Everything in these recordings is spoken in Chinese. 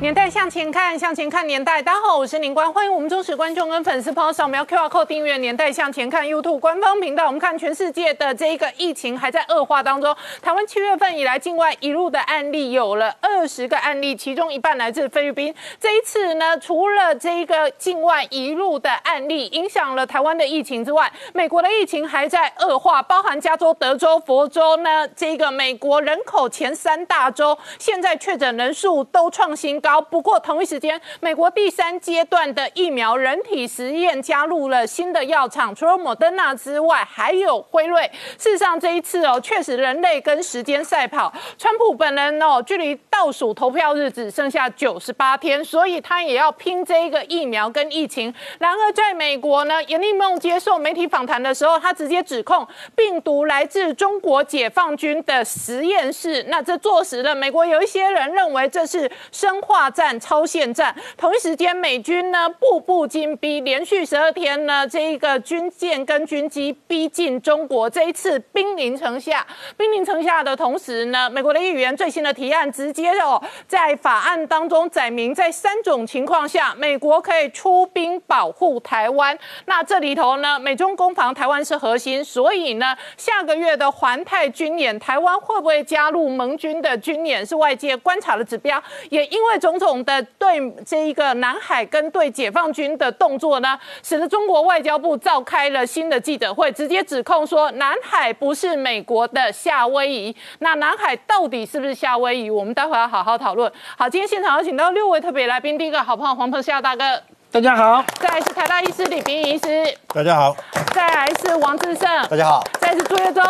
年代向前看，向前看年代。大家好，我是宁官，欢迎我们忠实观众跟粉丝朋友扫描 QR Code 订阅《年代向前看》YouTube 官方频道。我们看全世界的这一个疫情还在恶化当中。台湾七月份以来境外一路的案例有了二十个案例，其中一半来自菲律宾。这一次呢，除了这一个境外一路的案例影响了台湾的疫情之外，美国的疫情还在恶化，包含加州、德州、佛州呢，这个美国人口前三大州现在确诊人数都创新高。不过同一时间，美国第三阶段的疫苗人体实验加入了新的药厂，除了莫德纳之外，还有辉瑞。事实上，这一次哦，确实人类跟时间赛跑。川普本人哦，距离倒数投票日只剩下九十八天，所以他也要拼这一个疫苗跟疫情。然而，在美国呢，严立梦接受媒体访谈的时候，他直接指控病毒来自中国解放军的实验室。那这坐实了美国有一些人认为这是生化。大战超限战，同一时间，美军呢步步紧逼，连续十二天呢，这一个军舰跟军机逼近中国，这一次兵临城下。兵临城下的同时呢，美国的议员最新的提案直接哦，在法案当中载明，在三种情况下，美国可以出兵保护台湾。那这里头呢，美中攻防台湾是核心，所以呢，下个月的环太军演，台湾会不会加入盟军的军演，是外界观察的指标。也因为中。种种的对这一个南海跟对解放军的动作呢，使得中国外交部召开了新的记者会，直接指控说南海不是美国的夏威夷。那南海到底是不是夏威夷？我们待会要好好讨论。好，今天现场有请到六位特别来宾，第一个好朋友黄鹏夏大哥，大家好；再来是台大医师李冰医师，大家好；再来是王志胜，大家好；再是朱月忠，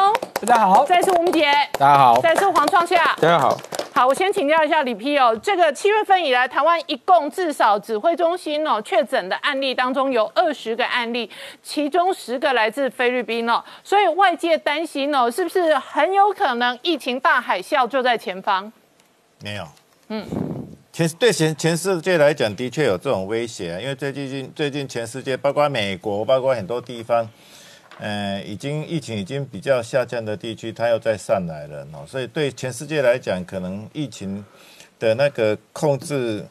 大家好；再是吴杰，大家好；再是黄创夏，大家好。好，我先请教一下李批哦，这个七月份以来，台湾一共至少指挥中心哦确诊的案例当中有二十个案例，其中十个来自菲律宾哦，所以外界担心哦，是不是很有可能疫情大海啸就在前方？没有，嗯，全对全全世界来讲，的确有这种威胁，因为最近最近全世界，包括美国，包括很多地方。呃，已经疫情已经比较下降的地区，它又再上来了，所以对全世界来讲，可能疫情的那个控制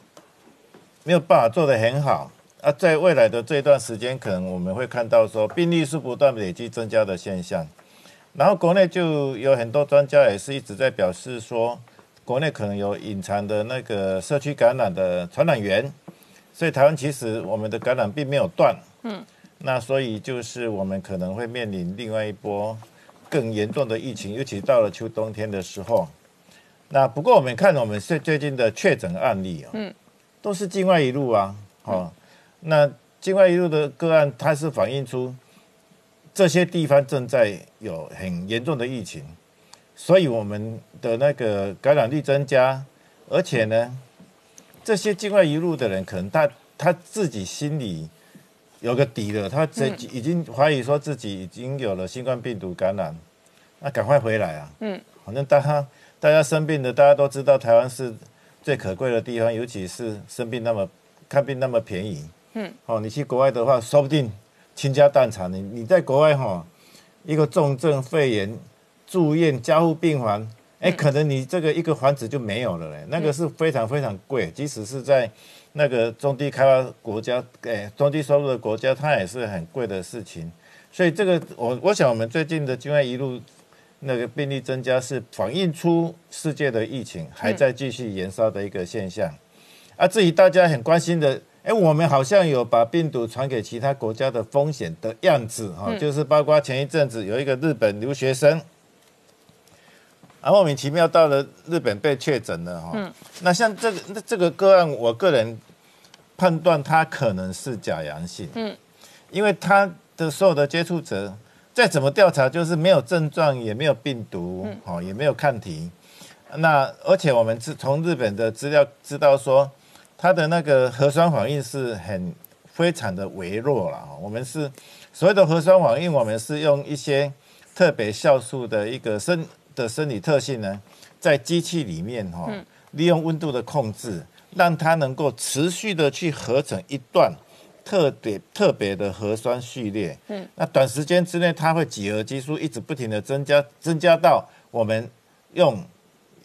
没有办法做得很好啊。在未来的这段时间，可能我们会看到说病例数不断累积增加的现象，然后国内就有很多专家也是一直在表示说，国内可能有隐藏的那个社区感染的传染源，所以台湾其实我们的感染并没有断，嗯。那所以就是我们可能会面临另外一波更严重的疫情，尤其到了秋冬天的时候。那不过我们看我们最最近的确诊案例啊，嗯，都是境外一路啊，哦，那境外一路的个案，它是反映出这些地方正在有很严重的疫情，所以我们的那个感染率增加，而且呢，这些境外一路的人，可能他他自己心里。有个底了，他这已经怀疑说自己已经有了新冠病毒感染，那赶快回来啊！嗯，反正大家大家生病的，大家都知道台湾是最可贵的地方，尤其是生病那么看病那么便宜。嗯，哦，你去国外的话，说不定倾家荡产。你你在国外哈，一个重症肺炎住院加护病房，哎，可能你这个一个房子就没有了嘞。那个是非常非常贵，即使是在。那个中低开发国家，哎，中低收入的国家，它也是很贵的事情。所以这个，我我想，我们最近的境外一路那个病例增加，是反映出世界的疫情还在继续延烧的一个现象。啊，至于大家很关心的，哎，我们好像有把病毒传给其他国家的风险的样子，哈，就是包括前一阵子有一个日本留学生。啊，莫名其妙到了日本被确诊了哈。嗯。那像这个那这个个案，我个人判断他可能是假阳性。嗯。因为他的所有的接触者，再怎么调查，就是没有症状，也没有病毒，哦，也没有抗体。那而且我们是从日本的资料知道说，他的那个核酸反应是很非常的微弱了。我们是所谓的核酸反应，我们是用一些特别酵素的一个生。的生理特性呢，在机器里面哈，利用温度的控制，让它能够持续的去合成一段特别特别的核酸序列。嗯，那短时间之内，它会几何基数一直不停的增加，增加到我们用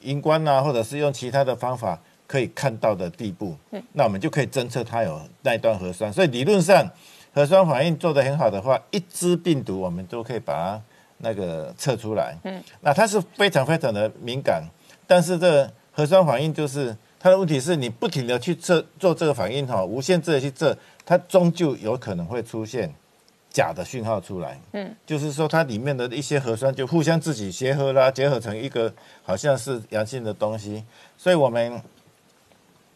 荧光啊，或者是用其他的方法可以看到的地步。嗯，那我们就可以侦测它有那一段核酸。所以理论上，核酸反应做得很好的话，一支病毒我们都可以把它那个测出来。嗯，那它是非常非常的敏感，但是这核酸反应就是它的问题是你不停的去测做这个反应哈，无限制的去测，它终究有可能会出现假的讯号出来。嗯，就是说它里面的一些核酸就互相自己结合啦，结合成一个好像是阳性的东西。所以我们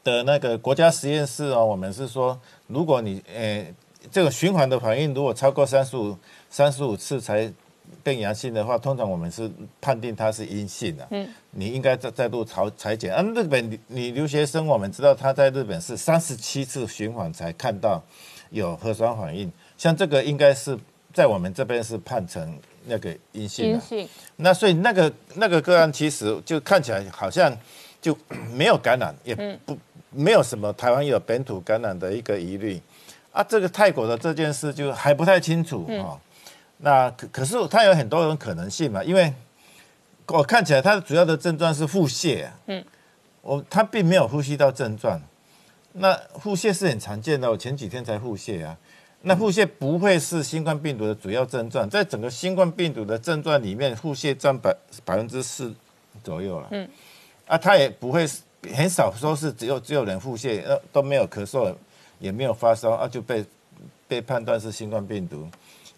的那个国家实验室哦，我们是说，如果你呃这个循环的反应如果超过三十五三十五次才。变阳性的话，通常我们是判定它是阴性的。嗯，你应该再再度裁裁剪。啊，日本你你留学生，我们知道他在日本是三十七次循环才看到有核酸反应。像这个应该是在我们这边是判成那个阴性。阴性。那所以那个那个个案其实就看起来好像就没有感染，也不没有什么台湾有本土感染的一个疑虑。啊，这个泰国的这件事就还不太清楚啊。那可可是它有很多种可能性嘛，因为我看起来它的主要的症状是腹泻，嗯，我它并没有呼吸道症状，那腹泻是很常见的，我前几天才腹泻啊，那腹泻不会是新冠病毒的主要症状，在整个新冠病毒的症状里面，腹泻占百百分之四左右了，嗯，啊，它也不会很少说是只有只有人腹泻，呃都没有咳嗽，也没有发烧啊就被被判断是新冠病毒。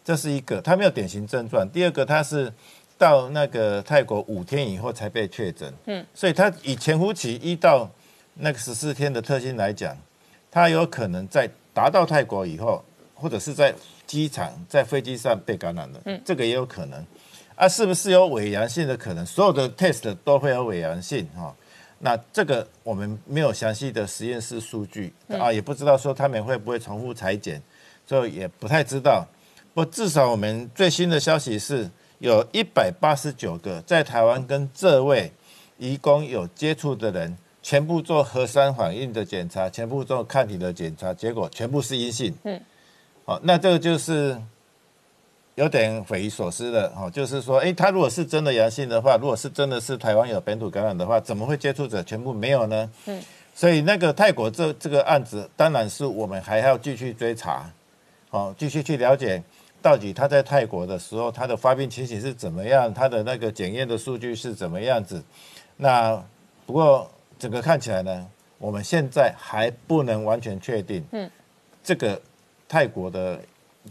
这是一个，他没有典型症状。第二个，他是到那个泰国五天以后才被确诊，嗯，所以他以潜伏期一到那个十四天的特性来讲，他有可能在达到泰国以后，或者是在机场、在飞机上被感染了，嗯，这个也有可能。啊，是不是有伪阳性的可能？所有的 test 都会有伪阳性哈。那这个我们没有详细的实验室数据啊，也不知道说他们会不会重复裁剪，所以也不太知道。不，至少我们最新的消息是，有一百八十九个在台湾跟这位移工有接触的人，全部做核酸反应的检查，全部做抗体的检查，结果全部是阴性。嗯，好，那这个就是有点匪夷所思的。哦，就是说，哎，他如果是真的阳性的话，如果是真的是台湾有本土感染的话，怎么会接触者全部没有呢？嗯，所以那个泰国这这个案子，当然是我们还要继续追查，好，继续去了解。到底他在泰国的时候，他的发病情形是怎么样？他的那个检验的数据是怎么样子？那不过整个看起来呢，我们现在还不能完全确定，嗯，这个泰国的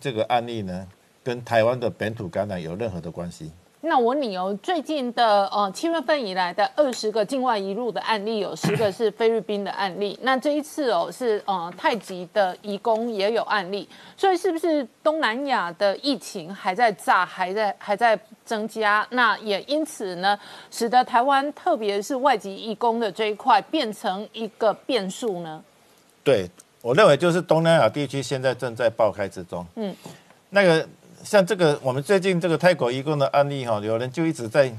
这个案例呢，跟台湾的本土感染有任何的关系。那我问你哦，最近的呃七月份以来的二十个境外移入的案例，有十个是菲律宾的案例。那这一次哦是呃太极的移工也有案例，所以是不是东南亚的疫情还在炸，还在还在增加？那也因此呢，使得台湾特别是外籍移工的这一块变成一个变数呢？对我认为就是东南亚地区现在正在爆开之中。嗯，那个。像这个，我们最近这个泰国移工的案例哈，有人就一直在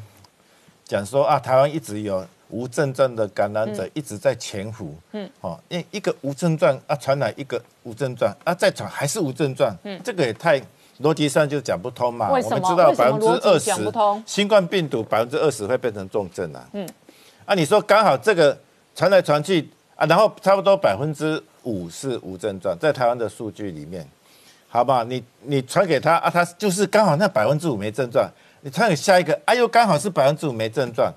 讲说啊，台湾一直有无症状的感染者一直在潜伏，嗯，哦，一一个无症状啊传染一个无症状啊再传还是无症状，嗯，这个也太逻辑上就讲不通嘛。我们知道百分之二十新冠病毒百分之二十会变成重症啊，嗯，啊，你说刚好这个传来传去啊，然后差不多百分之五是无症状，在台湾的数据里面。好不好，你你传给他啊，他就是刚好那百分之五没症状，你传给下一个，哎呦，刚好是百分之五没症状，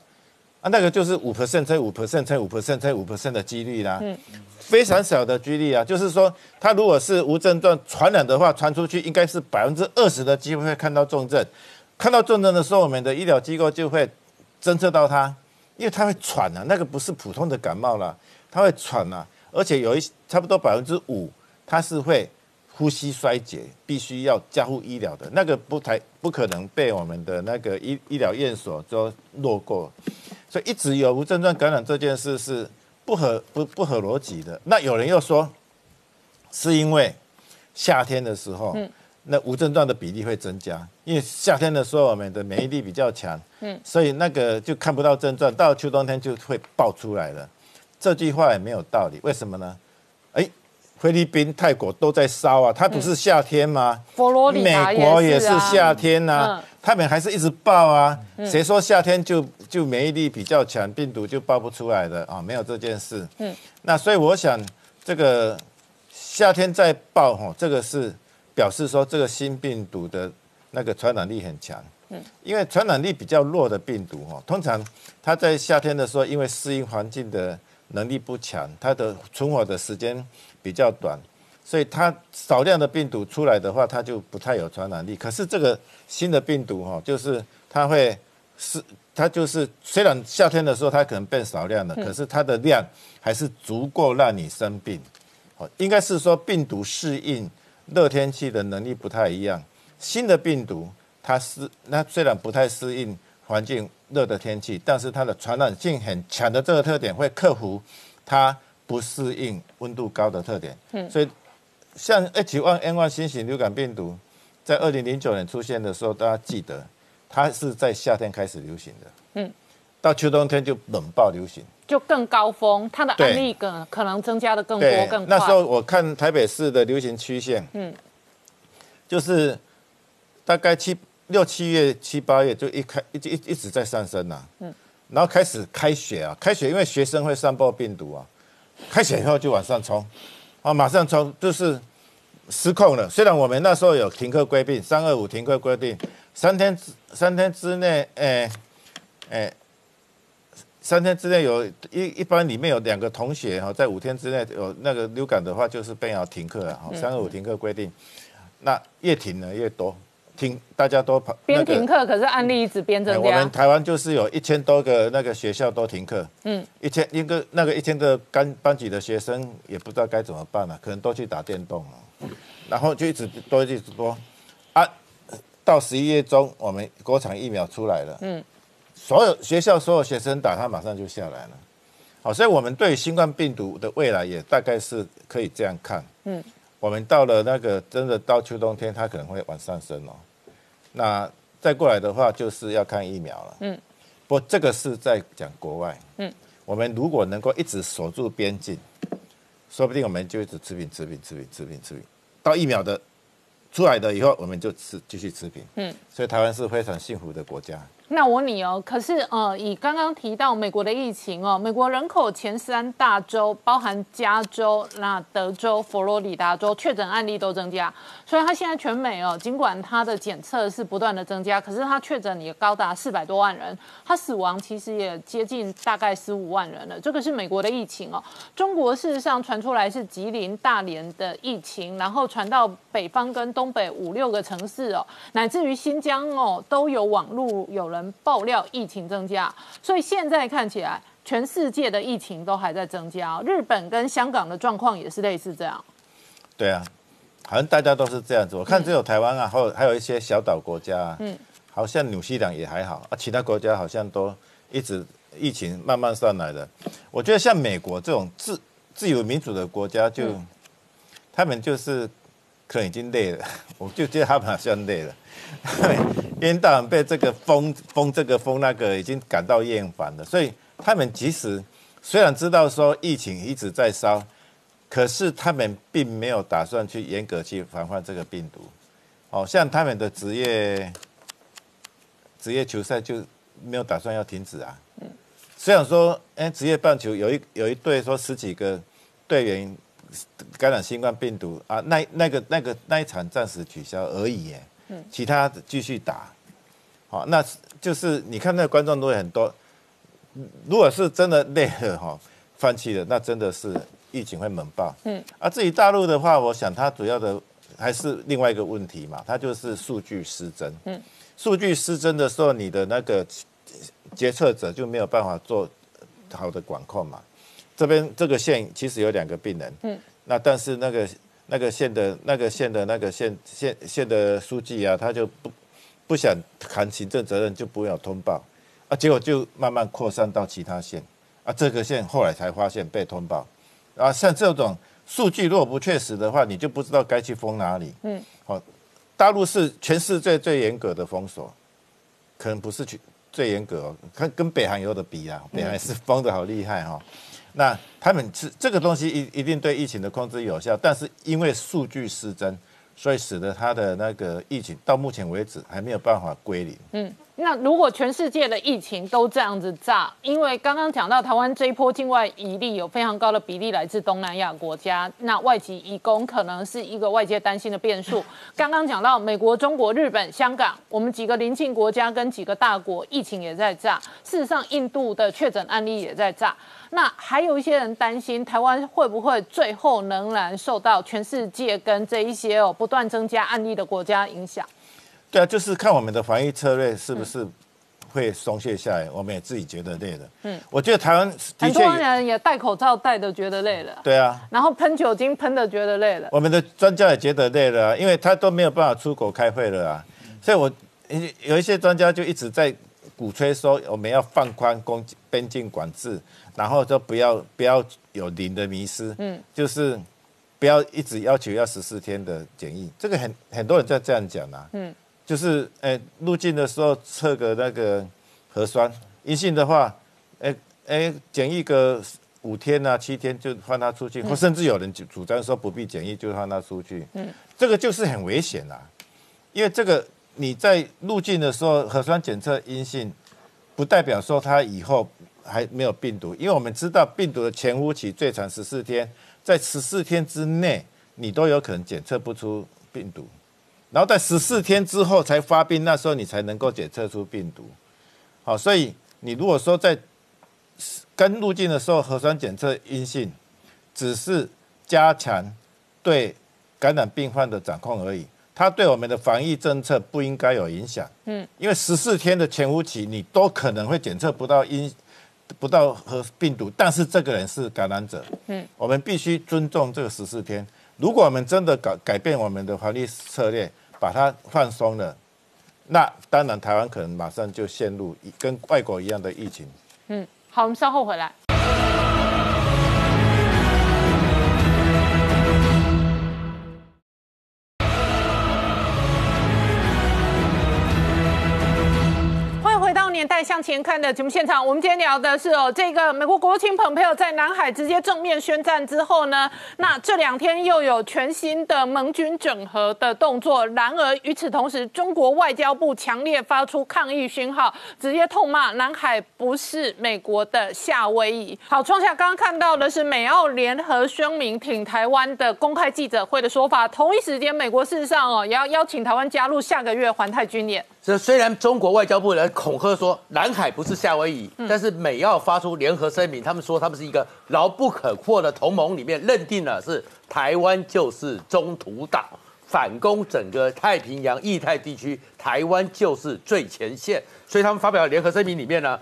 啊，那个就是五 percent 乘五 percent 乘五 percent 乘五 percent 的几率啦，嗯，非常小的几率啊，就是说他如果是无症状传染的话，传出去应该是百分之二十的机会会看到重症，看到重症的时候，我们的医疗机构就会侦测到他，因为他会喘啊，那个不是普通的感冒了，他会喘啊，而且有一差不多百分之五，他是会。呼吸衰竭必须要加护医疗的那个不太不可能被我们的那个医医疗院所都落过，所以一直有无症状感染这件事是不合不不合逻辑的。那有人又说，是因为夏天的时候，那无症状的比例会增加，因为夏天的时候我们的免疫力比较强，嗯，所以那个就看不到症状，到秋冬天就会爆出来了。这句话也没有道理，为什么呢？哎，菲律宾、泰国都在烧啊，它不是夏天吗？佛罗里达美国也是夏天呐，他们还是一直爆啊。谁说夏天就就免疫力比较强，病毒就爆不出来的啊？没有这件事。嗯，那所以我想，这个夏天在爆哈，这个是。表示说这个新病毒的那个传染力很强，嗯，因为传染力比较弱的病毒哈，通常它在夏天的时候，因为适应环境的能力不强，它的存活的时间比较短，所以它少量的病毒出来的话，它就不太有传染力。可是这个新的病毒哈，就是它会是它就是虽然夏天的时候它可能变少量的，可是它的量还是足够让你生病。哦，应该是说病毒适应。热天气的能力不太一样，新的病毒它是那虽然不太适应环境热的天气，但是它的传染性很强的这个特点会克服它不适应温度高的特点。嗯，所以像 H1N1 新型流感病毒在二零零九年出现的时候，大家记得它是在夏天开始流行的。嗯，到秋冬天就冷爆流行。就更高峰，它的案例更可能增加的更多更快。那时候我看台北市的流行曲线，嗯，就是大概七六七月七八月就一开一一一直在上升呐，嗯，然后开始开学啊，开学因为学生会散播病毒啊，开学以后就往上冲，啊，马上冲就是失控了。虽然我们那时候有停课规定，三二五停课规定，三天之三天之内，哎，哎。三天之内有一一般里面有两个同学哈，在五天之内有那个流感的话，就是被要停课了哈。三二五停课规定，那越停呢越多，停大家都跑。边停课，可是案例一直边增加。我们台湾就是有一千多个那个学校都停课，嗯，一千一个那个一千个班班级的学生也不知道该怎么办了，可能都去打电动了，然后就一直多一直多啊，到十一月中我们国产疫苗出来了，嗯。所有学校所有学生打，他马上就下来了。好，所以我们对新冠病毒的未来也大概是可以这样看。嗯，我们到了那个真的到秋冬天，它可能会往上升哦。那再过来的话，就是要看疫苗了。嗯，不，这个是在讲国外。嗯，我们如果能够一直守住边境，说不定我们就一直持平、持平、持平、持平、持平，到疫苗的出来的以后，我们就持继续持平。嗯，所以台湾是非常幸福的国家。那我问你哦，可是呃，以刚刚提到美国的疫情哦，美国人口前三大州包含加州、那德州、佛罗里达州确诊案例都增加，所以它现在全美哦，尽管它的检测是不断的增加，可是它确诊也高达四百多万人，它死亡其实也接近大概十五万人了。这个是美国的疫情哦，中国事实上传出来是吉林、大连的疫情，然后传到北方跟东北五六个城市哦，乃至于新疆哦，都有网络有。人爆料疫情增加，所以现在看起来全世界的疫情都还在增加。日本跟香港的状况也是类似这样。对啊，好像大家都是这样子。我看只有台湾啊，还有还有一些小岛国家，嗯，好像纽西兰也还好啊，其他国家好像都一直疫情慢慢上来的。我觉得像美国这种自自由民主的国家，就他们就是可能已经累了，我就觉得他们好像累了。一天到晚被这个封封这个封那个，已经感到厌烦了。所以他们即使虽然知道说疫情一直在烧，可是他们并没有打算去严格去防范这个病毒。哦，像他们的职业职业球赛就没有打算要停止啊。嗯。虽然说，哎，职业棒球有一有一队说十几个队员感染新冠病毒啊，那那个那个那一场暂时取消而已耶。其他继续打，好，那就是你看那个观众都会很多。如果是真的累了哈，放弃了，那真的是疫情会猛爆。嗯，啊至于大陆的话，我想它主要的还是另外一个问题嘛，它就是数据失真。嗯，数据失真的时候，你的那个决策者就没有办法做好的管控嘛。这边这个县其实有两个病人，嗯，那但是那个。那个县的那个县的那个县县县的书记啊，他就不不想扛行政责任，就不要通报啊，结果就慢慢扩散到其他县啊，这个县后来才发现被通报啊，像这种数据如果不确实的话，你就不知道该去封哪里。嗯，好，大陆是全世界最严格的封锁，可能不是最最严格哦，看跟北韩有的比啊，北韩是封的好厉害哈。那他们是这个东西一一定对疫情的控制有效，但是因为数据失真，所以使得它的那个疫情到目前为止还没有办法归零。嗯。那如果全世界的疫情都这样子炸，因为刚刚讲到台湾这一波境外移例有非常高的比例来自东南亚国家，那外籍移工可能是一个外界担心的变数。刚刚讲到美国、中国、日本、香港，我们几个邻近国家跟几个大国疫情也在炸，事实上印度的确诊案例也在炸。那还有一些人担心台湾会不会最后仍然受到全世界跟这一些哦不断增加案例的国家影响？对啊，就是看我们的防疫策略是不是会松懈下来，我们也自己觉得累了。嗯，我觉得台湾很多人也戴口罩戴的觉得累了。对啊，然后喷酒精喷的觉得累了。我们的专家也觉得累了，因为他都没有办法出国开会了啊。所以我有一些专家就一直在鼓吹说，我们要放宽公边境管制，然后就不要不要有零的迷失。嗯，就是。不要一直要求要十四天的检疫，这个很很多人在这样讲啊。嗯，就是诶入境的时候测个那个核酸阴性的话，诶诶检疫个五天啊七天就放他出去，或甚至有人主张说不必检疫就放他出去。嗯，这个就是很危险啊，因为这个你在入境的时候核酸检测阴性，不代表说他以后还没有病毒，因为我们知道病毒的潜伏期最长十四天。在十四天之内，你都有可能检测不出病毒，然后在十四天之后才发病，那时候你才能够检测出病毒。好，所以你如果说在跟入境的时候核酸检测阴性，只是加强对感染病患的掌控而已，它对我们的防疫政策不应该有影响。嗯，因为十四天的潜伏期，你都可能会检测不到阴。不到和病毒，但是这个人是感染者，嗯，我们必须尊重这个十四天。如果我们真的改改变我们的防疫策略，把它放松了，那当然台湾可能马上就陷入跟外国一样的疫情。嗯，好，我们稍后回来。向前看的节目现场，我们今天聊的是哦，这个美国国务卿蓬佩奥在南海直接正面宣战之后呢，那这两天又有全新的盟军整合的动作。然而与此同时，中国外交部强烈发出抗议讯号，直接痛骂南海不是美国的夏威夷。好，创下刚刚看到的是美澳联合声明挺台湾的公开记者会的说法。同一时间，美国事实上哦也要邀请台湾加入下个月环太军演。这虽然中国外交部人恐吓说南海不是夏威夷，但是美澳发出联合声明，他们说他们是一个牢不可破的同盟，里面认定了是台湾就是中途岛，反攻整个太平洋、印太地区，台湾就是最前线，所以他们发表联合声明里面呢，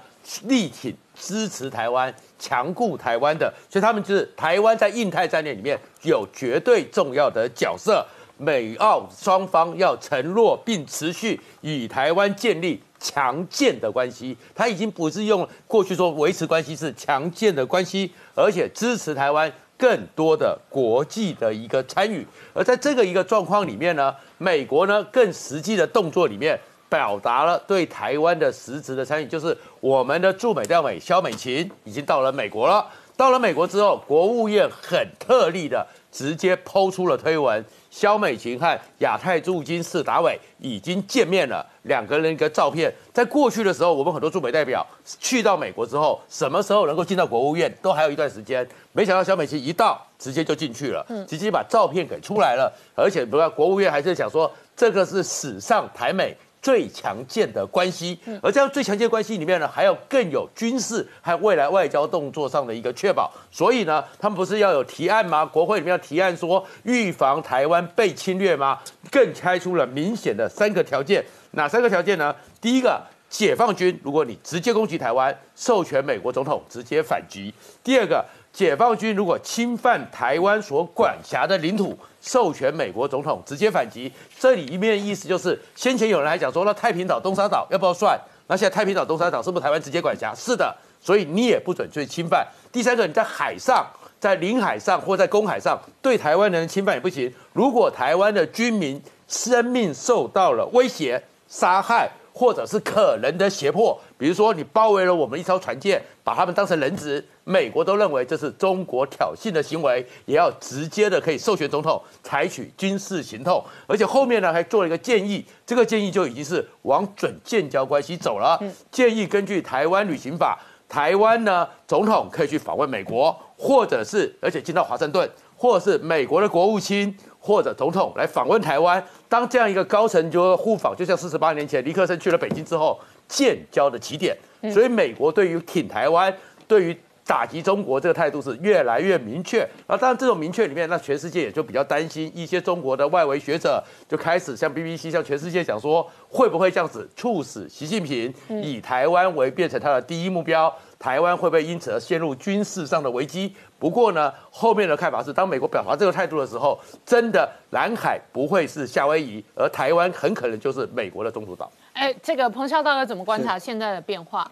力挺支持台湾、强固台湾的，所以他们就是台湾在印太战略里面有绝对重要的角色。美澳双方要承诺并持续与台湾建立强健的关系，他已经不是用过去说维持关系是强健的关系，而且支持台湾更多的国际的一个参与。而在这个一个状况里面呢，美国呢更实际的动作里面表达了对台湾的实质的参与，就是我们的驻美代表肖美琴已经到了美国了。到了美国之后，国务院很特例的直接抛出了推文。肖美琴和亚太驻金市达伟已经见面了，两个人一个照片。在过去的时候，我们很多驻美代表去到美国之后，什么时候能够进到国务院，都还有一段时间。没想到肖美琴一到，直接就进去了，直接把照片给出来了。而且，不要国务院还是想说，这个是史上台美。最强健的关系，而这样最强健关系里面呢，还要更有军事和未来外交动作上的一个确保。所以呢，他们不是要有提案吗？国会里面要提案说预防台湾被侵略吗？更开出了明显的三个条件。哪三个条件呢？第一个，解放军如果你直接攻击台湾，授权美国总统直接反击；第二个。解放军如果侵犯台湾所管辖的领土，授权美国总统直接反击。这里一面意思就是，先前有人还讲说，那太平岛、东沙岛要不要算？那现在太平岛、东沙岛是不是台湾直接管辖？是的，所以你也不准去侵犯。第三个，你在海上、在领海上或在公海上对台湾人侵犯也不行。如果台湾的军民生命受到了威胁、杀害，或者是可能的胁迫。比如说，你包围了我们一艘船舰，把他们当成人质，美国都认为这是中国挑衅的行为，也要直接的可以授权总统采取军事行动。而且后面呢还做了一个建议，这个建议就已经是往准建交关系走了。建议根据台湾旅行法，台湾呢总统可以去访问美国，或者是而且进到华盛顿，或者是美国的国务卿或者总统来访问台湾。当这样一个高层就互访，就像四十八年前尼克森去了北京之后。建交的起点，所以美国对于挺台湾、对于打击中国这个态度是越来越明确。那当然，这种明确里面，那全世界也就比较担心。一些中国的外围学者就开始向 BBC、向全世界讲说，会不会这样子促使习近平以台湾为变成他的第一目标？台湾会不会因此而陷入军事上的危机？不过呢，后面的看法是，当美国表达这个态度的时候，真的南海不会是夏威夷，而台湾很可能就是美国的中途岛。哎，这个彭孝大哥怎么观察现在的变化？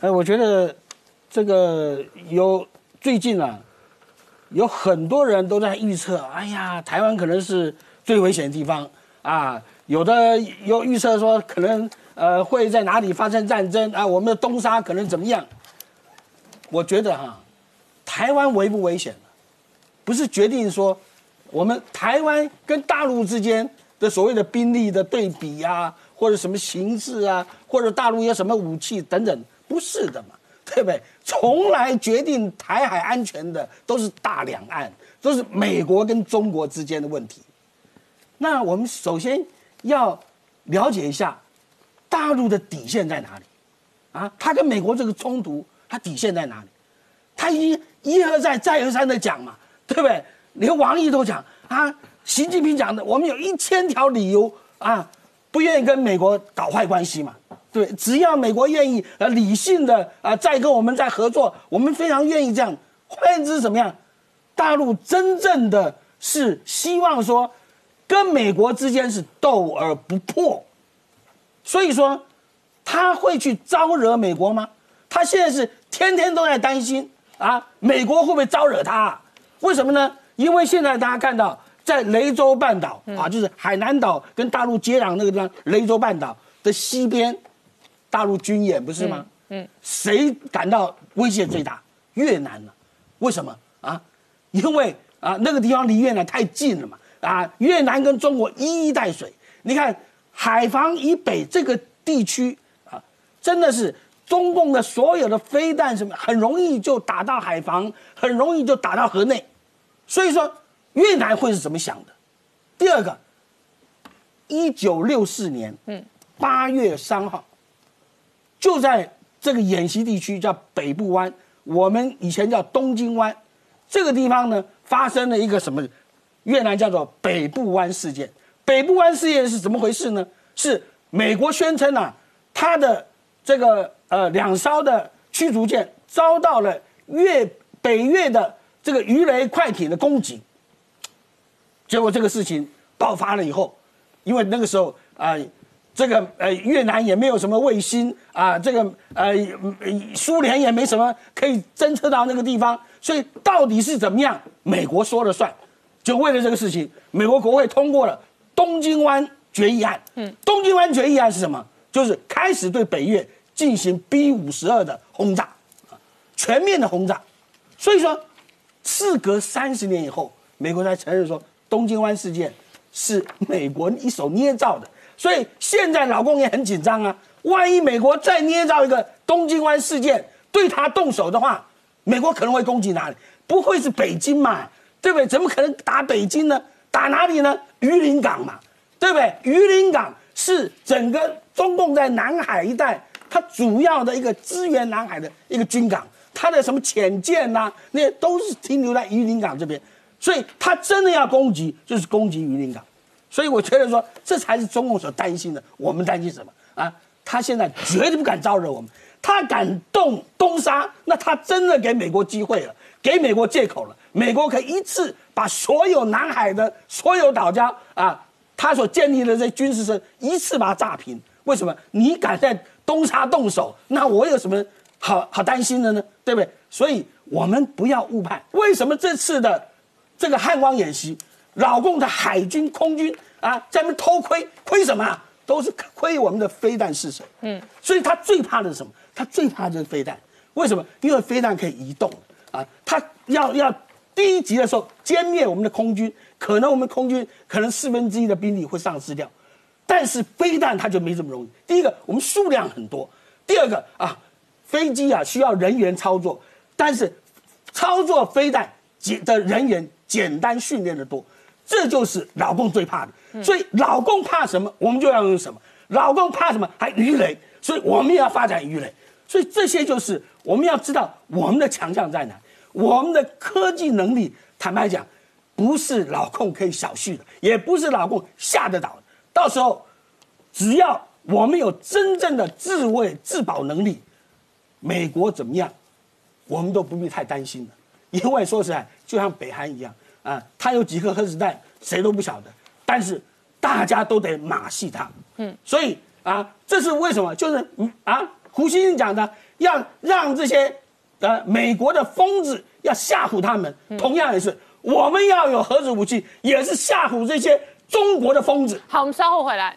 哎，我觉得这个有最近啊，有很多人都在预测，哎呀，台湾可能是最危险的地方啊。有的有预测说，可能呃会在哪里发生战争啊？我们的东沙可能怎么样？我觉得哈，台湾危不危险不是决定说我们台湾跟大陆之间的所谓的兵力的对比呀。或者什么形势啊，或者大陆有什么武器等等，不是的嘛，对不对？从来决定台海安全的都是大两岸，都是美国跟中国之间的问题。那我们首先要了解一下大陆的底线在哪里啊？他跟美国这个冲突，他底线在哪里？他已经一而再、再而三的讲嘛，对不对？连王毅都讲啊，习近平讲的，我们有一千条理由啊。不愿意跟美国搞坏关系嘛？对，只要美国愿意呃理性的啊再跟我们再合作，我们非常愿意这样。换言之，怎么样？大陆真正的是希望说，跟美国之间是斗而不破。所以说，他会去招惹美国吗？他现在是天天都在担心啊，美国会不会招惹他？为什么呢？因为现在大家看到。在雷州半岛啊，就是海南岛跟大陆接壤那个地方，雷州半岛的西边，大陆军演不是吗？嗯，谁感到威胁最大？越南呢？为什么啊？因为啊，那个地方离越南太近了嘛。啊，越南跟中国一衣带水。你看海防以北这个地区啊，真的是中共的所有的飞弹什么，很容易就打到海防，很容易就打到河内。所以说。越南会是怎么想的？第二个，一九六四年，嗯，八月三号，就在这个演习地区叫北部湾，我们以前叫东京湾，这个地方呢发生了一个什么？越南叫做北部湾事件。北部湾事件是怎么回事呢？是美国宣称啊，他的这个呃两艘的驱逐舰遭到了越北越的这个鱼雷快艇的攻击。结果这个事情爆发了以后，因为那个时候啊，这个呃越南也没有什么卫星啊，这个呃苏联也没什么可以侦测到那个地方，所以到底是怎么样，美国说了算。就为了这个事情，美国国会通过了《东京湾决议案》。嗯，《东京湾决议案》是什么？就是开始对北越进行 B 五十二的轰炸，全面的轰炸。所以说，事隔三十年以后，美国才承认说。东京湾事件是美国一手捏造的，所以现在老公也很紧张啊。万一美国再捏造一个东京湾事件对他动手的话，美国可能会攻击哪里？不会是北京嘛？对不对？怎么可能打北京呢？打哪里呢？榆林港嘛，对不对？榆林港是整个中共在南海一带，它主要的一个支援南海的一个军港，它的什么潜舰呐，那些都是停留在榆林港这边。所以他真的要攻击，就是攻击榆林港。所以我觉得说，这才是中共所担心的。我们担心什么啊？他现在绝对不敢招惹我们。他敢动东沙，那他真的给美国机会了，给美国借口了。美国可以一次把所有南海的所有岛礁啊，他所建立的这军事设一次把它炸平。为什么？你敢在东沙动手，那我有什么好好担心的呢？对不对？所以我们不要误判。为什么这次的？这个汉光演习老共的海军、空军啊，在那边偷窥，窥什么啊？都是窥我们的飞弹试射。嗯，所以他最怕的是什么？他最怕就是飞弹。为什么？因为飞弹可以移动啊，他要要第一级的时候歼灭我们的空军，可能我们空军可能四分之一的兵力会丧失掉，但是飞弹它就没这么容易。第一个，我们数量很多；第二个啊，飞机啊需要人员操作，但是操作飞弹简的人员简单训练的多，这就是老共最怕的。所以老共怕什么，我们就要用什么；老共怕什么，还鱼雷，所以我们也要发展鱼雷。所以这些就是我们要知道我们的强项在哪，我们的科技能力，坦白讲，不是老共可以小觑的，也不是老共吓得倒的。到时候，只要我们有真正的自卫自保能力，美国怎么样，我们都不必太担心了。因为说实在，就像北韩一样啊，他有几颗核子弹，谁都不晓得，但是大家都得马戏他。嗯，所以啊，这是为什么？就是嗯啊。胡先生讲的，要让这些呃美国的疯子要吓唬他们，同样也是我们要有核子武器，也是吓唬这些中国的疯子。好，我们稍后回来。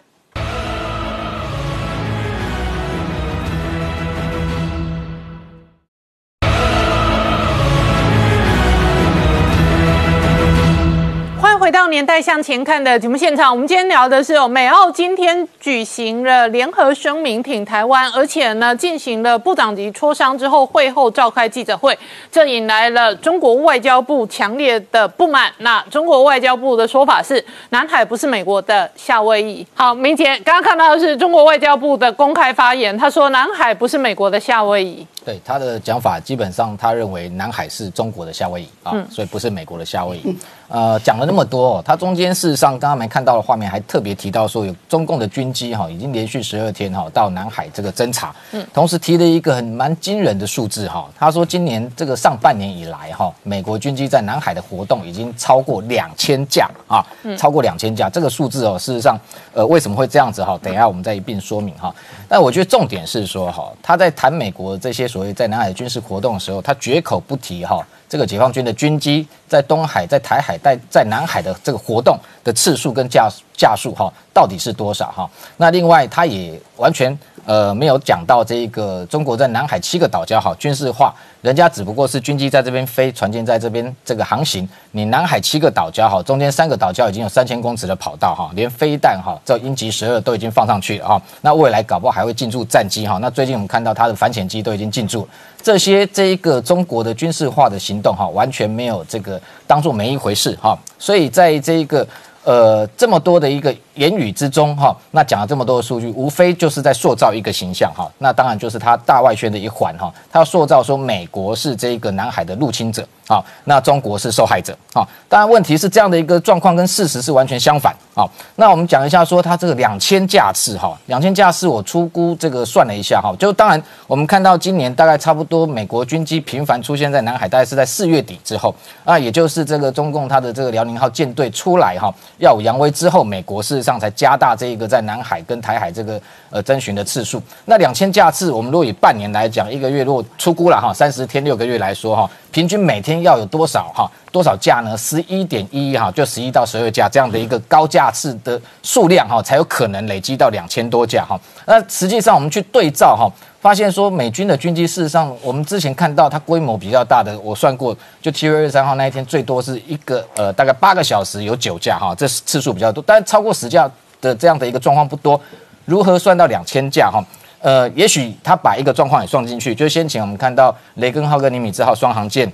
年代向前看的节目现场，我们今天聊的是哦，美澳今天举行了联合声明挺台湾，而且呢进行了部长级磋商之后，会后召开记者会，这引来了中国外交部强烈的不满。那中国外交部的说法是，南海不是美国的夏威夷。好，明杰刚刚看到的是中国外交部的公开发言，他说南海不是美国的夏威夷。对他的讲法，基本上他认为南海是中国的夏威夷啊，所以不是美国的夏威夷。呃，讲了那么多，他中间事实上刚刚没看到的画面，还特别提到说有中共的军机哈，已经连续十二天哈到南海这个侦察，嗯，同时提了一个很蛮惊人的数字哈，他说今年这个上半年以来哈，美国军机在南海的活动已经超过两千架啊，超过两千架，这个数字哦，事实上，呃，为什么会这样子哈？等一下我们再一并说明哈。但我觉得重点是说哈，他在谈美国这些所谓在南海军事活动的时候，他绝口不提哈。这个解放军的军机在东海、在台海、在在南海的这个活动的次数跟架架数哈，到底是多少哈？那另外他也完全呃没有讲到这个中国在南海七个岛礁哈军事化。人家只不过是军机在这边飞，船舰在这边这个航行。你南海七个岛礁哈，中间三个岛礁已经有三千公尺的跑道哈，连飞弹哈，这鹰击十二都已经放上去了哈。那未来搞不好还会进驻战机哈。那最近我们看到它的反潜机都已经进驻，这些这一个中国的军事化的行动哈，完全没有这个当做没一回事哈。所以在这一个呃这么多的一个。言语之中，哈，那讲了这么多的数据，无非就是在塑造一个形象，哈，那当然就是他大外宣的一环，哈，他要塑造说美国是这个南海的入侵者，啊，那中国是受害者，啊，当然问题是这样的一个状况跟事实是完全相反，好，那我们讲一下说它这个两千架次，哈，两千架次我初估这个算了一下，哈，就当然我们看到今年大概差不多美国军机频繁出现在南海，大概是在四月底之后，啊，也就是这个中共它的这个辽宁号舰队出来，哈，耀武扬威之后，美国事实。上才加大这一个在南海跟台海这个呃征询的次数。那两千架次，我们如果以半年来讲，一个月如果出估了哈，三十天六个月来说哈，平均每天要有多少哈？多少架呢？十一点一哈，就十一到十二架这样的一个高架次的数量哈，才有可能累积到两千多架哈。那实际上我们去对照哈。发现说美军的军机事实上，我们之前看到它规模比较大的，我算过，就七月二十三号那一天最多是一个呃大概八个小时有九架哈，这次数比较多，但超过十架的这样的一个状况不多。如何算到两千架哈？呃，也许他把一个状况也算进去，就先前我们看到雷根号跟尼米兹号双航舰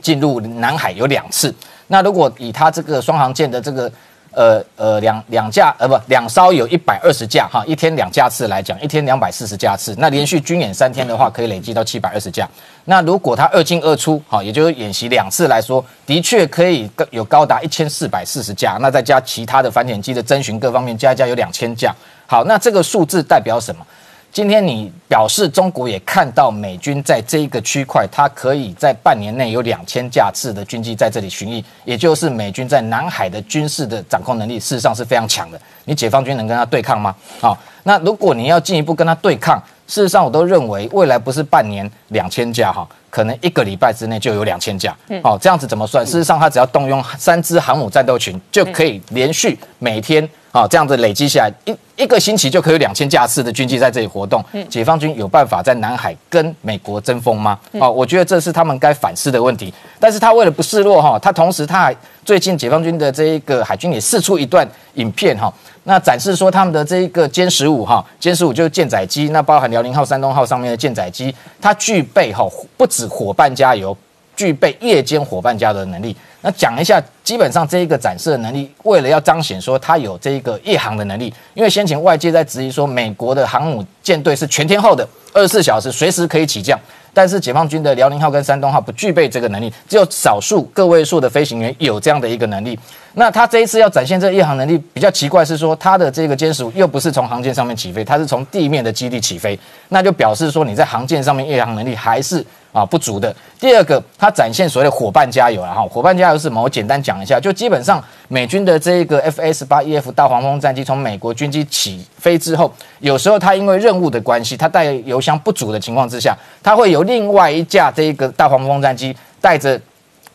进入南海有两次，那如果以他这个双航舰的这个。呃呃，两两架呃不两艘有一百二十架哈，一天两架次来讲，一天两百四十架次。那连续军演三天的话，可以累计到七百二十架。那如果它二进二出，哈，也就是演习两次来说，的确可以有高达一千四百四十架。那再加其他的反潜机的征询各方面加一加有两千架。好，那这个数字代表什么？今天你表示中国也看到美军在这一个区块，它可以在半年内有两千架次的军机在这里巡弋，也就是美军在南海的军事的掌控能力，事实上是非常强的。你解放军能跟他对抗吗？好，那如果你要进一步跟他对抗，事实上我都认为未来不是半年两千架哈，可能一个礼拜之内就有两千架。好，这样子怎么算？事实上，它只要动用三支航母战斗群，就可以连续每天。好，这样子累积下来，一一个星期就可以有两千架次的军机在这里活动。解放军有办法在南海跟美国争锋吗？哦，我觉得这是他们该反思的问题。但是他为了不示弱哈，他同时他还最近解放军的这一个海军也试出一段影片哈，那展示说他们的这一个歼十五哈，歼十五就是舰载机，那包含辽宁号、山东号上面的舰载机，它具备哈不止伙伴加油，具备夜间伙伴加的能力。那讲一下，基本上这一个展示的能力，为了要彰显说它有这一个夜航的能力，因为先前外界在质疑说美国的航母舰队是全天候的，二十四小时随时可以起降，但是解放军的辽宁号跟山东号不具备这个能力，只有少数个位数的飞行员有这样的一个能力。那他这一次要展现这个夜航能力，比较奇怪是说，他的这个歼十五又不是从航舰上面起飞，它是从地面的基地起飞，那就表示说你在航舰上面夜航能力还是。啊，不足的。第二个，它展现所谓的伙伴加油了哈。伙伴加油是什么？我简单讲一下，就基本上美军的这个 F S 八 E F 大黄蜂战机从美国军机起飞之后，有时候它因为任务的关系，它带油箱不足的情况之下，它会由另外一架这个大黄蜂战机带着。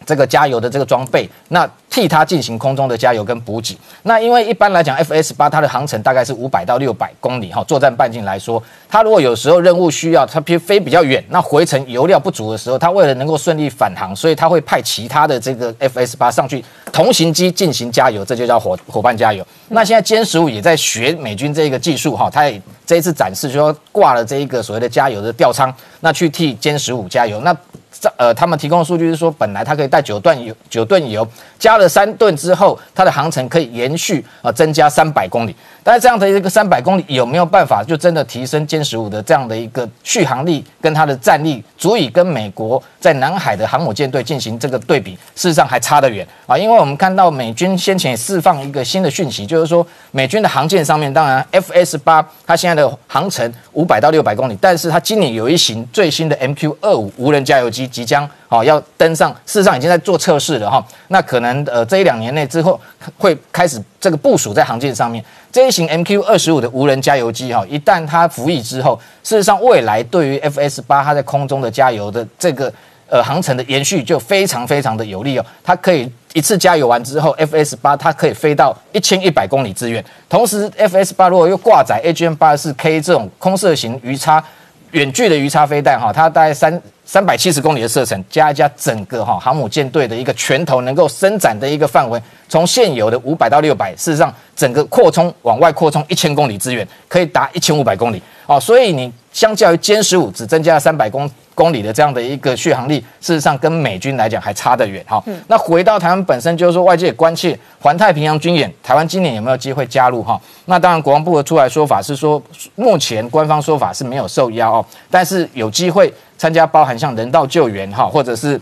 这个加油的这个装备，那替它进行空中的加油跟补给。那因为一般来讲，F S 八它的航程大概是五百到六百公里哈，作战半径来说，它如果有时候任务需要它飞飞比较远，那回程油料不足的时候，它为了能够顺利返航，所以它会派其他的这个 F S 八上去同型机进行加油，这就叫伙伙伴加油。那现在歼十五也在学美军这个技术哈，它也这一次展示就说挂了这一个所谓的加油的吊舱，那去替歼十五加油那。呃，他们提供的数据是说，本来它可以带九吨油，九吨油加了三吨之后，它的航程可以延续啊，增加三百公里。但是这样的一个三百公里有没有办法就真的提升歼十五的这样的一个续航力跟它的战力，足以跟美国在南海的航母舰队进行这个对比？事实上还差得远啊，因为我们看到美军先前释放一个新的讯息，就是说美军的航舰上面，当然 F S 八它现在的航程五百到六百公里，但是它今年有一型最新的 M Q 二五无人加油机。即将好要登上，事实上已经在做测试了哈。那可能呃这一两年内之后会开始这个部署在航舰上面。这一型 MQ 二十五的无人加油机哈，一旦它服役之后，事实上未来对于 FS 八它在空中的加油的这个呃航程的延续就非常非常的有利哦。它可以一次加油完之后，FS 八它可以飞到一千一百公里之远。同时，FS 八如果又挂载 AGM 八四 K 这种空射型鱼叉远距的鱼叉飞弹哈，它大概三。三百七十公里的射程，加一加整个哈航母舰队的一个拳头能够伸展的一个范围，从现有的五百到六百，事实上整个扩充往外扩充一千公里之远，可以达一千五百公里哦。所以你相较于歼十五只增加了三百公公里的这样的一个续航力，事实上跟美军来讲还差得远哈。那回到台湾本身，就是说外界关切环太平洋军演，台湾今年有没有机会加入哈？那当然国防部的出来说法是说，目前官方说法是没有受邀哦，但是有机会。参加包含像人道救援哈，或者是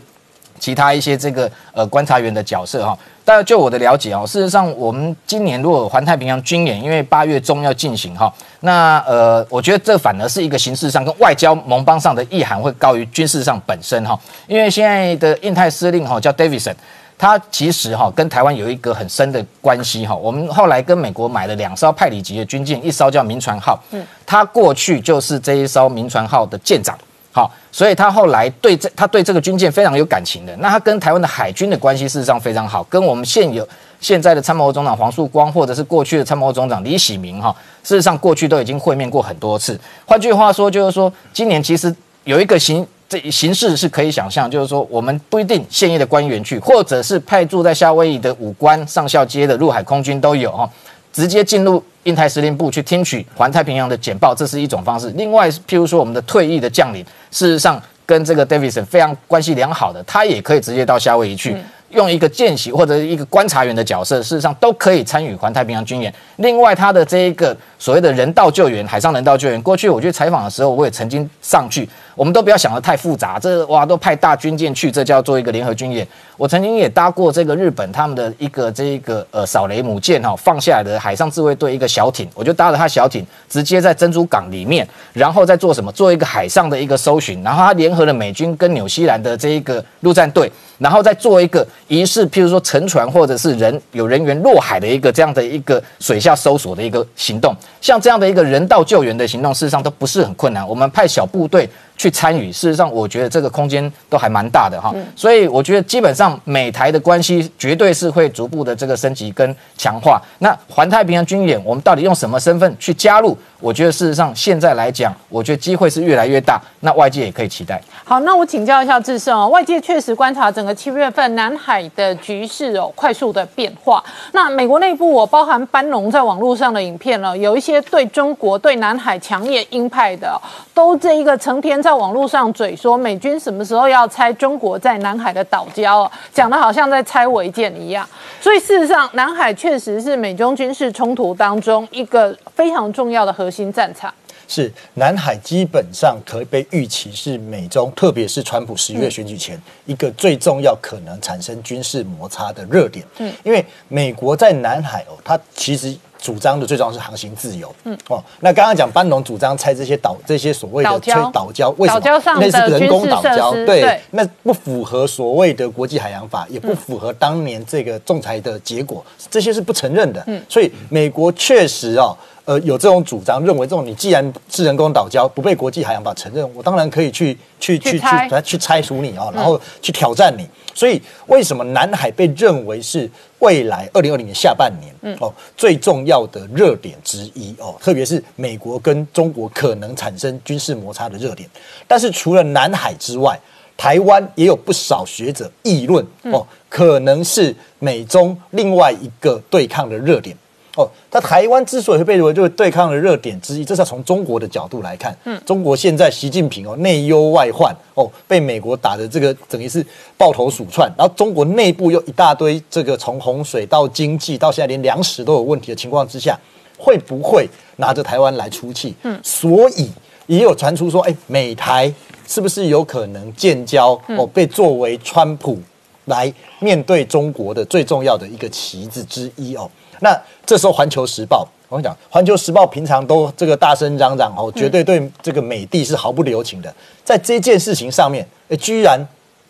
其他一些这个呃观察员的角色哈。但就我的了解哦，事实上我们今年如果环太平洋军演，因为八月中要进行哈，那呃，我觉得这反而是一个形式上跟外交盟邦上的意涵会高于军事上本身哈。因为现在的印太司令哈叫 Davidson，他其实哈跟台湾有一个很深的关系哈。我们后来跟美国买了两艘派里级的军舰，一艘叫民船号，嗯，他过去就是这一艘民船号的舰长。好，所以他后来对这他对这个军舰非常有感情的。那他跟台湾的海军的关系事实上非常好，跟我们现有现在的参谋总长黄树光，或者是过去的参谋总长李喜明，哈，事实上过去都已经会面过很多次。换句话说，就是说今年其实有一个形这形式是可以想象，就是说我们不一定现役的官员去，或者是派驻在夏威夷的武官上校阶的陆海空军都有哈。直接进入印太司令部去听取环太平洋的简报，这是一种方式。另外，譬如说我们的退役的将领，事实上跟这个 Davidson 非常关系良好的，他也可以直接到夏威夷去。用一个见习或者一个观察员的角色，事实上都可以参与环太平洋军演。另外，他的这一个所谓的人道救援、海上人道救援，过去我去采访的时候，我也曾经上去。我们都不要想的太复杂，这哇都派大军舰去，这叫做一个联合军演。我曾经也搭过这个日本他们的一个这一个呃扫雷母舰哈放下来的海上自卫队一个小艇，我就搭了他小艇，直接在珍珠港里面，然后再做什么？做一个海上的一个搜寻，然后他联合了美军跟纽西兰的这一个陆战队。然后再做一个疑似，譬如说沉船或者是人有人员落海的一个这样的一个水下搜索的一个行动，像这样的一个人道救援的行动，事实上都不是很困难。我们派小部队去参与，事实上我觉得这个空间都还蛮大的哈。所以我觉得基本上美台的关系绝对是会逐步的这个升级跟强化。那环太平洋军演，我们到底用什么身份去加入？我觉得事实上现在来讲，我觉得机会是越来越大。那外界也可以期待。好，那我请教一下志胜哦，外界确实观察整个七月份南海的局势哦，快速的变化。那美国内部我包含班农在网络上的影片呢，有一些对中国对南海强烈鹰派的，都这一个成天在网络上嘴说美军什么时候要拆中国在南海的岛礁，讲的好像在拆违建一样。所以事实上，南海确实是美中军事冲突当中一个非常重要的核心战场。是南海基本上可以被预期是美中，特别是川普十一月选举前一个最重要可能产生军事摩擦的热点。嗯，因为美国在南海哦，它其实主张的最重要是航行自由。嗯，哦，那刚刚讲班农主张拆这些岛，这些所谓的吹岛礁，为什么？那是人工岛礁，对，那不符合所谓的国际海洋法，也不符合当年这个仲裁的结果，这些是不承认的。嗯，所以美国确实哦。呃，有这种主张，认为这种你既然是人工岛礁，不被国际海洋法承认，我当然可以去去去去来去拆除你啊，然后去挑战你。所以为什么南海被认为是未来二零二零年下半年哦最重要的热点之一哦，特别是美国跟中国可能产生军事摩擦的热点。但是除了南海之外，台湾也有不少学者议论哦，可能是美中另外一个对抗的热点。哦，他台湾之所以会被认为就是对抗的热点之一，这是要从中国的角度来看。嗯，中国现在习近平哦内忧外患哦，被美国打的这个等于是抱头鼠窜，然后中国内部又一大堆这个从洪水到经济到现在连粮食都有问题的情况之下，会不会拿着台湾来出气？嗯，所以也有传出说，哎，美台是不是有可能建交？哦，被作为川普来面对中国的最重要的一个旗子之一哦。那这时候，《环球时报》我跟你讲，《环球时报》平常都这个大声嚷嚷哦，绝对对这个美帝是毫不留情的。在这件事情上面，哎，居然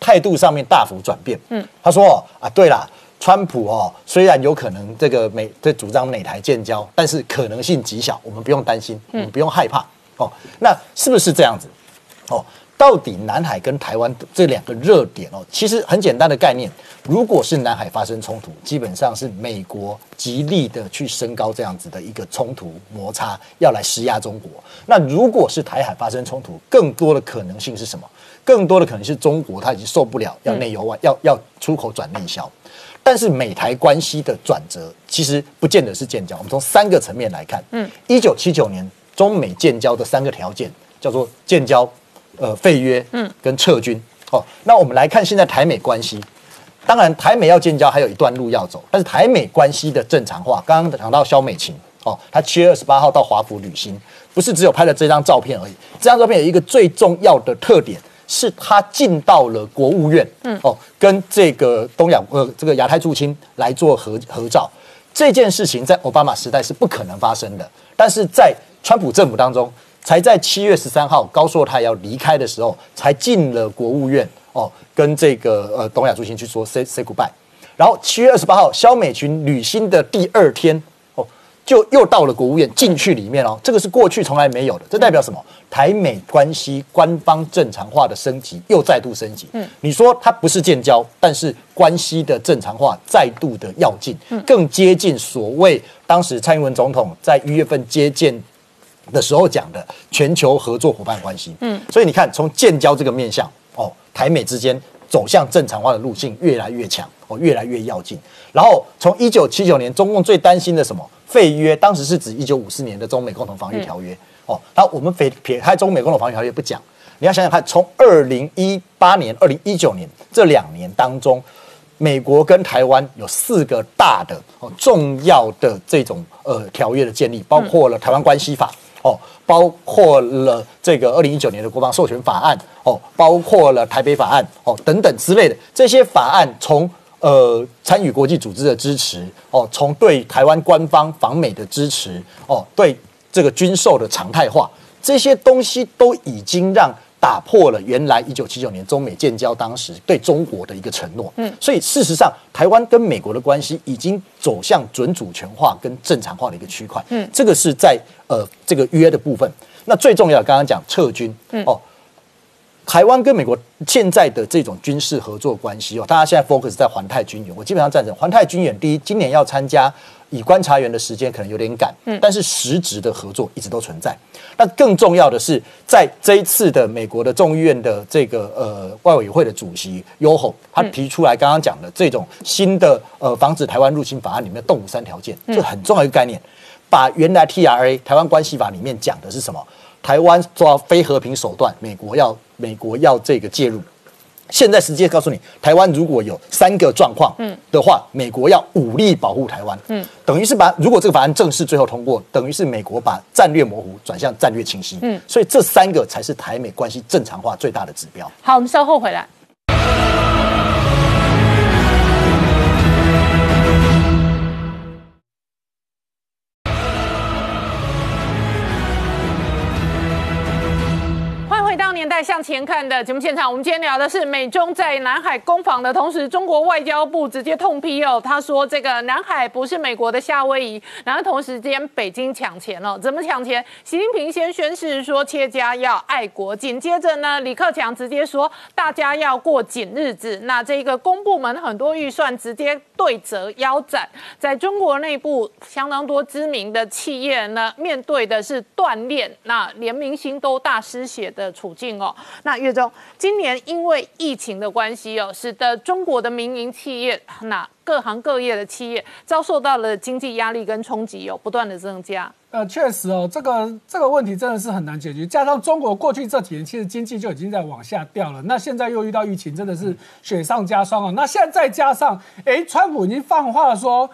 态度上面大幅转变。嗯，他说啊，对了，川普哦，虽然有可能这个美在主张美台建交，但是可能性极小，我们不用担心，我们不用害怕。哦，那是不是这样子？哦。到底南海跟台湾这两个热点哦，其实很简单的概念。如果是南海发生冲突，基本上是美国极力的去升高这样子的一个冲突摩擦，要来施压中国。那如果是台海发生冲突，更多的可能性是什么？更多的可能是中国他已经受不了，要内忧外，要要出口转内销。但是美台关系的转折，其实不见得是建交。我们从三个层面来看，嗯，一九七九年中美建交的三个条件叫做建交。呃，废约，嗯，跟撤军，哦，那我们来看现在台美关系。当然，台美要建交还有一段路要走，但是台美关系的正常化，刚刚讲到肖美琴，哦，她七月二十八号到华府旅行，不是只有拍了这张照片而已。这张照片有一个最重要的特点，是她进到了国务院，嗯，哦，跟这个东亚呃这个亚太驻青来做合合照。这件事情在奥巴马时代是不可能发生的，但是在川普政府当中。才在七月十三号高硕泰要离开的时候，才进了国务院哦，跟这个呃东亚中心去说 say say goodbye。然后七月二十八号，肖美群履新的第二天哦，就又到了国务院进去里面哦，这个是过去从来没有的。这代表什么？台美关系官方正常化的升级又再度升级。嗯，你说它不是建交，但是关系的正常化再度的要进，更接近所谓当时蔡英文总统在一月份接见。的时候讲的全球合作伙伴关系，嗯，所以你看从建交这个面向哦，台美之间走向正常化的路径越来越强哦，越来越要紧。然后从一九七九年中共最担心的什么废约，当时是指一九五四年的中美共同防御条约哦，那我们撇撇开中美共同防御条约不讲，你要想想看，从二零一八年、二零一九年这两年当中，美国跟台湾有四个大的哦重要的这种呃条约的建立，包括了台湾关系法。哦，包括了这个二零一九年的国防授权法案，哦，包括了台北法案，哦，等等之类的这些法案，从呃参与国际组织的支持，哦，从对台湾官方访美的支持，哦，对这个军售的常态化，这些东西都已经让打破了原来一九七九年中美建交当时对中国的一个承诺。嗯，所以事实上，台湾跟美国的关系已经走向准主权化跟正常化的一个区块。嗯，这个是在呃这个约的部分。那最重要，刚刚讲撤军。嗯哦。台湾跟美国现在的这种军事合作关系哦，大家现在 focus 在环太军演，我基本上赞成环太军演。第一，今年要参加，以观察员的时间可能有点赶，嗯，但是实质的合作一直都存在。那更重要的是，在这一次的美国的众议院的这个呃外委会的主席 Yoho，他提出来刚刚讲的这种新的呃防止台湾入侵法案里面的动武三条件，这很重要一个概念，把原来 TRA 台湾关系法里面讲的是什么？台湾抓非和平手段，美国要美国要这个介入。现在直接告诉你，台湾如果有三个状况嗯的话，美国要武力保护台湾。嗯，等于是把如果这个法案正式最后通过，等于是美国把战略模糊转向战略清晰。嗯，所以这三个才是台美关系正常化最大的指标。好，我们稍后回来。年代向前看的节目现场，我们今天聊的是美中在南海攻防的同时，中国外交部直接痛批哦，他说这个南海不是美国的夏威夷，然后同时间北京抢钱了，怎么抢钱？习近平先宣誓说企业家要爱国，紧接着呢，李克强直接说大家要过紧日子，那这个公部门很多预算直接对折腰斩，在中国内部相当多知名的企业呢，面对的是断裂，那连明星都大失血的处境。哦，那月中，今年因为疫情的关系哦，使得中国的民营企业，那各行各业的企业遭受到了经济压力跟冲击，有不断的增加。呃，确实哦，这个这个问题真的是很难解决。加上中国过去这几年其实经济就已经在往下掉了，那现在又遇到疫情，真的是雪上加霜啊。那现在加上，哎，川普已经放话了说。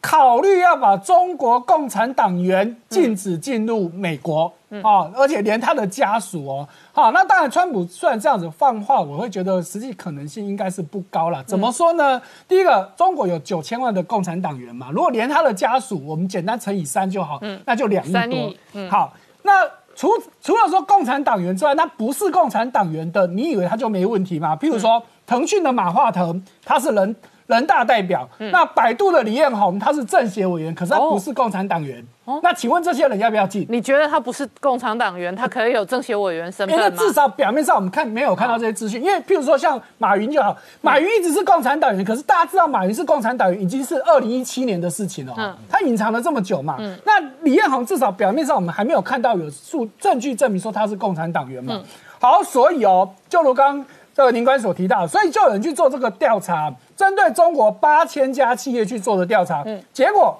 考虑要把中国共产党员禁止进入美国啊，而且连他的家属哦，好，那当然，川普虽然这样子放话，我会觉得实际可能性应该是不高了。怎么说呢？第一个，中国有九千万的共产党员嘛，如果连他的家属，我们简单乘以三就好，那就两亿多。好，那除除了说共产党员之外，那不是共产党员的，你以为他就没问题吗？譬如说，腾讯的马化腾，他是人。人大代表，那百度的李彦宏他是政协委员，可是他不是共产党员。那请问这些人要不要进？你觉得他不是共产党员，他可以有政协委员身份吗？至少表面上我们看没有看到这些资讯。因为譬如说像马云就好，马云一直是共产党员，可是大家知道马云是共产党员已经是二零一七年的事情了。嗯，他隐藏了这么久嘛。嗯，那李彦宏至少表面上我们还没有看到有数证据证明说他是共产党员嘛。好，所以哦，就如刚这个林官所提到，所以就有人去做这个调查。针对中国八千家企业去做的调查，嗯，结果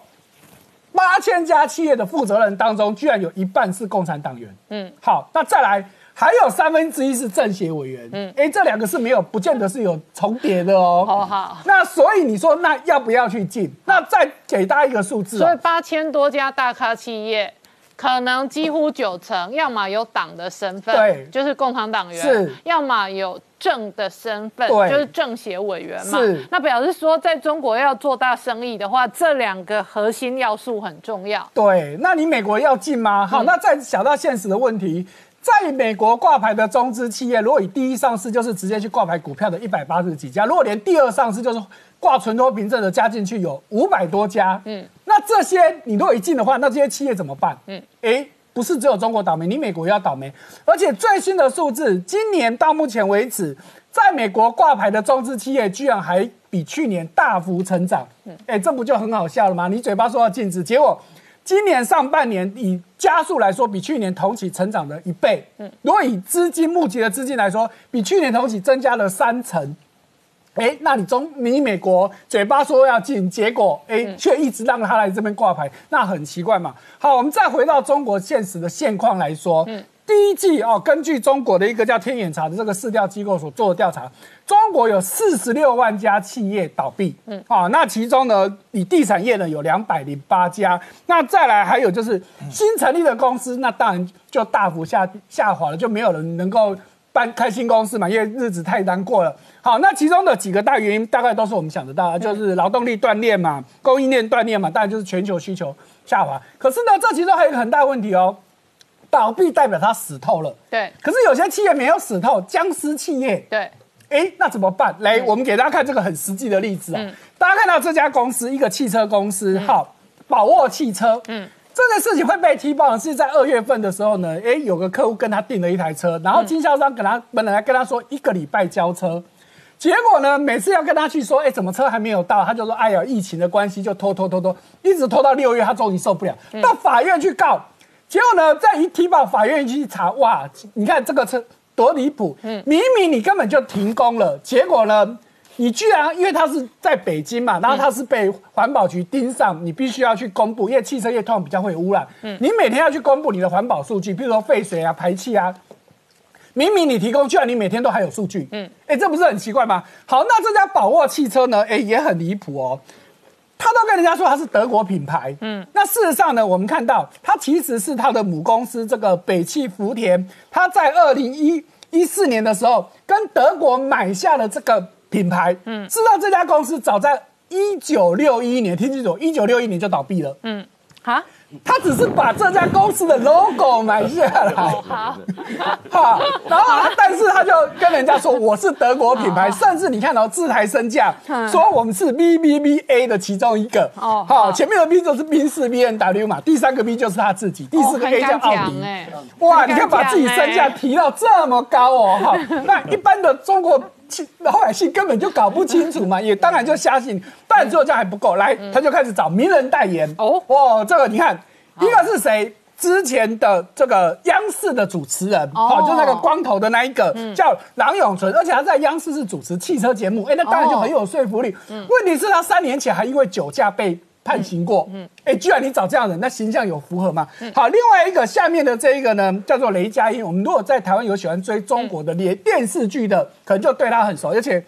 八千家企业的负责人当中，居然有一半是共产党员，嗯，好，那再来还有三分之一是政协委员，嗯，哎，这两个是没有，不见得是有重叠的哦，好好，那所以你说那要不要去进？那再给大家一个数字，所以八千多家大咖企业。可能几乎九成，要么有党的身份，对，就是共产党员；是，要么有政的身份，对，就是政协委员嘛。是，那表示说，在中国要做大生意的话，这两个核心要素很重要。对，那你美国要进吗？好，那再想到现实的问题，在美国挂牌的中资企业，如果以第一上市就是直接去挂牌股票的一百八十几家，如果连第二上市就是挂存托凭证的加进去有五百多家，嗯。那这些你如果一进的话，那这些企业怎么办？嗯，哎，不是只有中国倒霉，你美国也要倒霉。而且最新的数字，今年到目前为止，在美国挂牌的中资企业居然还比去年大幅成长。嗯，哎，这不就很好笑了吗？你嘴巴说要禁止，结果今年上半年以加速来说，比去年同期成长了一倍。嗯，如果以资金募集的资金来说，比去年同期增加了三成。哎，那你中你美国嘴巴说要进，结果哎却一直让他来这边挂牌，那很奇怪嘛。好，我们再回到中国现实的现况来说，嗯，第一季哦，根据中国的一个叫天眼查的这个市调机构所做的调查，中国有四十六万家企业倒闭，嗯，啊，那其中呢，以地产业呢有两百零八家，那再来还有就是新成立的公司，那当然就大幅下下滑了，就没有人能够。办开新公司嘛，因为日子太难过了。好，那其中的几个大原因，大概都是我们想得到，就是劳动力断裂嘛，供应链断裂嘛，当然就是全球需求下滑。可是呢，这其中还有一个很大问题哦，倒闭代表它死透了。对可是有些企业没有死透，僵尸企业，对，哎，那怎么办？来，我们给大家看这个很实际的例子啊。嗯大家看到这家公司，一个汽车公司，好，宝沃汽车，嗯。这件事情会被踢爆的是在二月份的时候呢，哎，有个客户跟他订了一台车，然后经销商跟他本来跟他说一个礼拜交车，结果呢，每次要跟他去说，哎，怎么车还没有到，他就说，哎呀，疫情的关系就拖拖拖拖，一直拖到六月，他终于受不了，到法院去告，结果呢，再一踢爆，法院去查，哇，你看这个车多离谱，明明你根本就停工了，结果呢？你居然，因为它是在北京嘛，然后它是被环保局盯上，你必须要去公布，因为汽车业通常比较会污染，你每天要去公布你的环保数据，比如说废水啊、排气啊。明明你提供，居然你每天都还有数据，嗯，哎，这不是很奇怪吗？好，那这家宝沃汽车呢，哎，也很离谱哦。他都跟人家说他是德国品牌，嗯，那事实上呢，我们看到它其实是它的母公司这个北汽福田，它在二零一一四年的时候跟德国买下了这个品牌，嗯，知道这家公司早在一九六一年，听清楚，一九六一年就倒闭了，嗯，好，他只是把这家公司的 logo 买下来，好，哈，然后他但是他就跟人家说我是德国品牌，甚至你看到、自抬身价，说我们是 B B B A 的其中一个，哦哦，好，前面的 B 就是宾士 B N W 嘛，第三个 B 就是他自己，第四个 A 叫奥迪，哎，哇，你看把自己身价哎提到这么高哦，哈，那一般的中国亲老百姓根本就搞不清楚嘛，也当然就相信，但只有这样还不够，来，他就开始找名人代言。哦。哦，哇，这个你看，一个是谁？之前的这个央视的主持人，哦。好、就那个光头的那一个，叫郎永淳，而且他在央视是主持汽车节目，哎，那当然就很有说服力。问题是，他三年前还因为酒驾被判刑过，嗯，哎，居然你找这样的人，那形象有符合吗？好，另外一个下面的这一个呢，叫做雷佳音。我们如果在台湾有喜欢追中国的连电视剧的，可能就对他很熟，而且。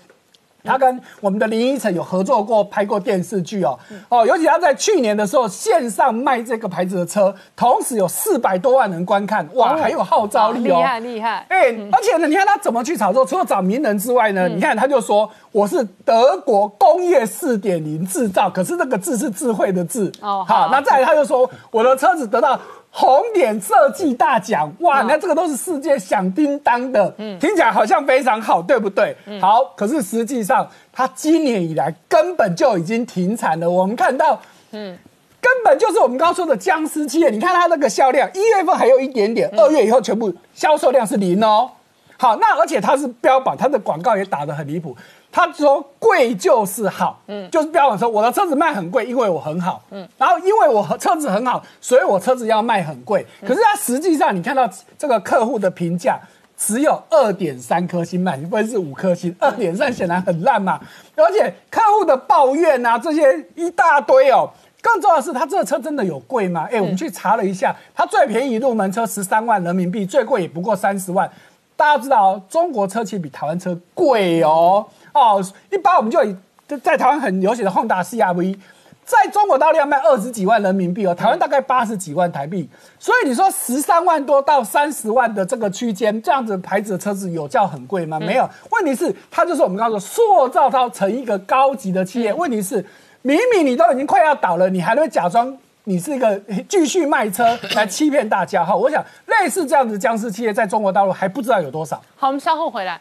他跟我们的林依晨有合作过，拍过电视剧哦。哦，尤其他在去年的时候线上卖这个牌子的车，同时有四百多万人观看，哇，还有号召力哦，厉害厉害哎、而且呢，你看他怎么去炒作？除了找名人之外呢，你看他就说我是德国工业四点零制造，可是那个智是智慧的智。哦好好，那再来他就说我的车子得到。红点设计大奖，哇！你看这个都是世界响叮当的，听起来好像非常好，对不对？好，可是实际上它今年以来根本就已经停产了。我们看到，嗯根本就是我们刚刚说的僵尸企业。你看它那个销量，一月份还有一点点，二月以后全部销售量是零哦。好，那而且它是标榜，它的广告也打得很离谱。他说贵就是好，嗯，就是标榜说我的车子卖很贵，因为我很好，嗯，然后因为我车子很好，所以我车子要卖很贵。可是他实际上你看到这个客户的评价只有二点三颗星，满分是五颗星，二点三显然很烂嘛。而且客户的抱怨啊，这些一大堆哦。更重要的是，它这个车真的有贵吗？哎，我们去查了一下，它最便宜入门车十三万人民币，最贵也不过三十万。大家知道、哦，中国车其实比台湾车贵哦。哦，一般我们就以在台湾很流行的 Honda CRV，在中国大陆要卖二十几万人民币哦，台湾大概八十几万台币。所以你说十三万多到三十万的这个区间，这样子牌子的车子有叫很贵吗？没有。问题是它就是我们刚刚说塑造它成一个高级的企业。问题是明明你都已经快要倒了，你还会假装你是一个继续卖车来欺骗大家哈？我想类似这样子僵尸企业在中国大陆还不知道有多少。好，我们稍后回来。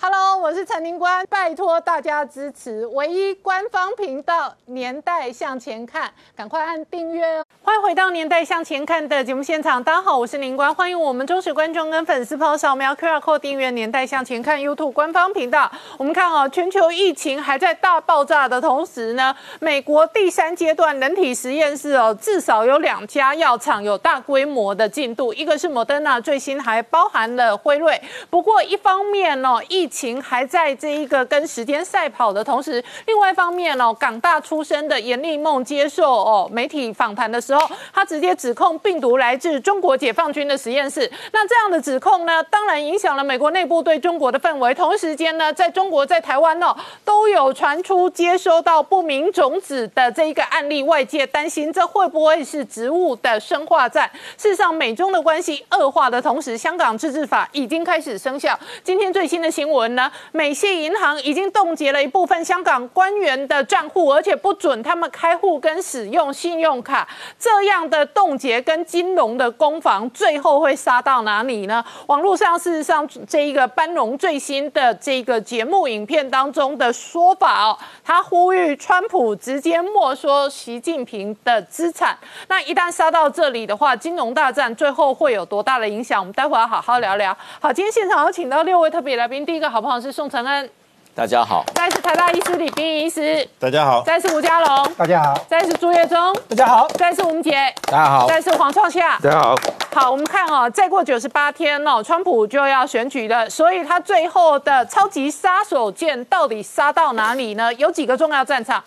Hello，我是陈宁官，拜托大家支持唯一官方频道《年代向前看》，赶快按订阅哦。欢迎回到《年代向前看》的节目现场，大家好，我是宁官，欢迎我们忠实观众跟粉丝朋友扫描 QR code 订阅《年代向前看》YouTube 官方频道。我们看哦，全球疫情还在大爆炸的同时呢，美国第三阶段人体实验室哦，至少有两家药厂有大规模的进度，一个是莫德纳，最新还包含了辉瑞。不过一方面哦，疫情还在这一个跟时间赛跑的同时，另外一方面哦，港大出身的严立梦接受哦媒体访谈的时候，他直接指控病毒来自中国解放军的实验室。那这样的指控呢，当然影响了美国内部对中国的氛围。同时间呢，在中国在台湾哦，都有传出接收到不明种子的这一个案例，外界担心这会不会是植物的生化战？事实上，美中的关系恶化的同时，香港自治法已经开始生效。今天最新的新闻。闻呢，美系银行已经冻结了一部分香港官员的账户，而且不准他们开户跟使用信用卡。这样的冻结跟金融的攻防，最后会杀到哪里呢？网络上事实上这一个班农最新的这个节目影片当中的说法哦，他呼吁川普直接没收习近平的资产。那一旦杀到这里的话，金融大战最后会有多大的影响？我们待会儿好好聊聊。好，今天现场有请到六位特别来宾，第一个好不好是宋承恩，大家好，再是台大医师李冰医师，大家好，再是吴家龙，大家好，再是朱月忠，大家好，再是吴杰，大家好，再是黄创夏，大家好。好，我们看哦，再过九十八天哦，川普就要选举了，所以他最后的超级杀手锏到底杀到哪里呢？有几个重要战场。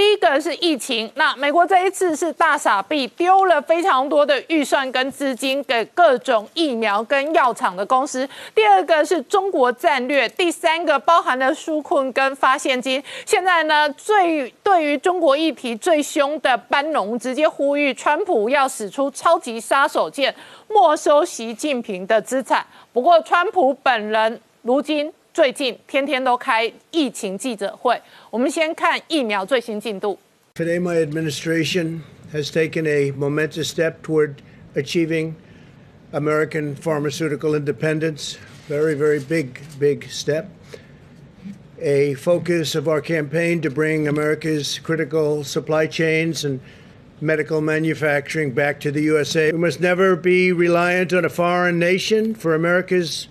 第一个是疫情，那美国这一次是大傻逼，丢了非常多的预算跟资金给各种疫苗跟药厂的公司。第二个是中国战略，第三个包含了纾困跟发现金。现在呢，最对于中国议题最凶的班农，直接呼吁川普要使出超级杀手锏，没收习近平的资产。不过，川普本人如今。最近天天都开疫情记者会，我们先看疫苗最新进度。 Today, my administration has taken a momentous step toward achieving American pharmaceutical independence. Very, very big, big step. A focus of our campaign to bring America's critical supply chains and medical manufacturing back to the USA. We must never be reliant on a foreign nation for America's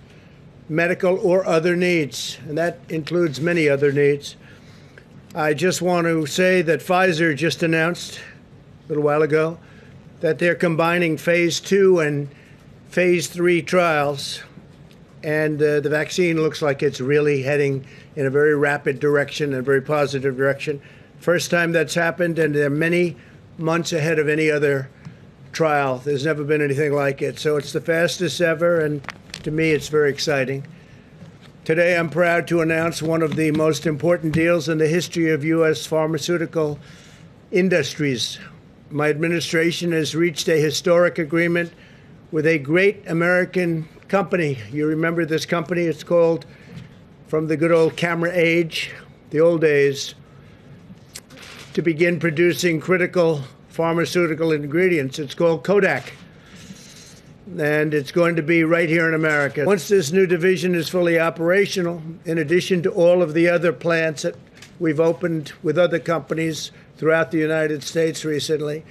medical or other needs, and that includes many other needs. I just want to say that Pfizer just announced a little while ago that they're combining phase two and phase three trials, and uh, the vaccine looks like it's really heading in a very rapid direction and a very positive direction. First time that's happened, and they're many months ahead of any other trial. There's never been anything like it. So it's the fastest ever, and to me, it's very exciting. Today, I'm proud to announce one of the most important deals in the history of U.S. pharmaceutical industries. My administration has reached a historic agreement with a great American company. You remember this company? It's called, from the good old camera age, the old days, to begin producing critical pharmaceutical ingredients. It's called Kodak and it's going to be right here in America. Once this new division is fully operational, in addition to all of the other plants that we've opened with other companies throughout the United States recently,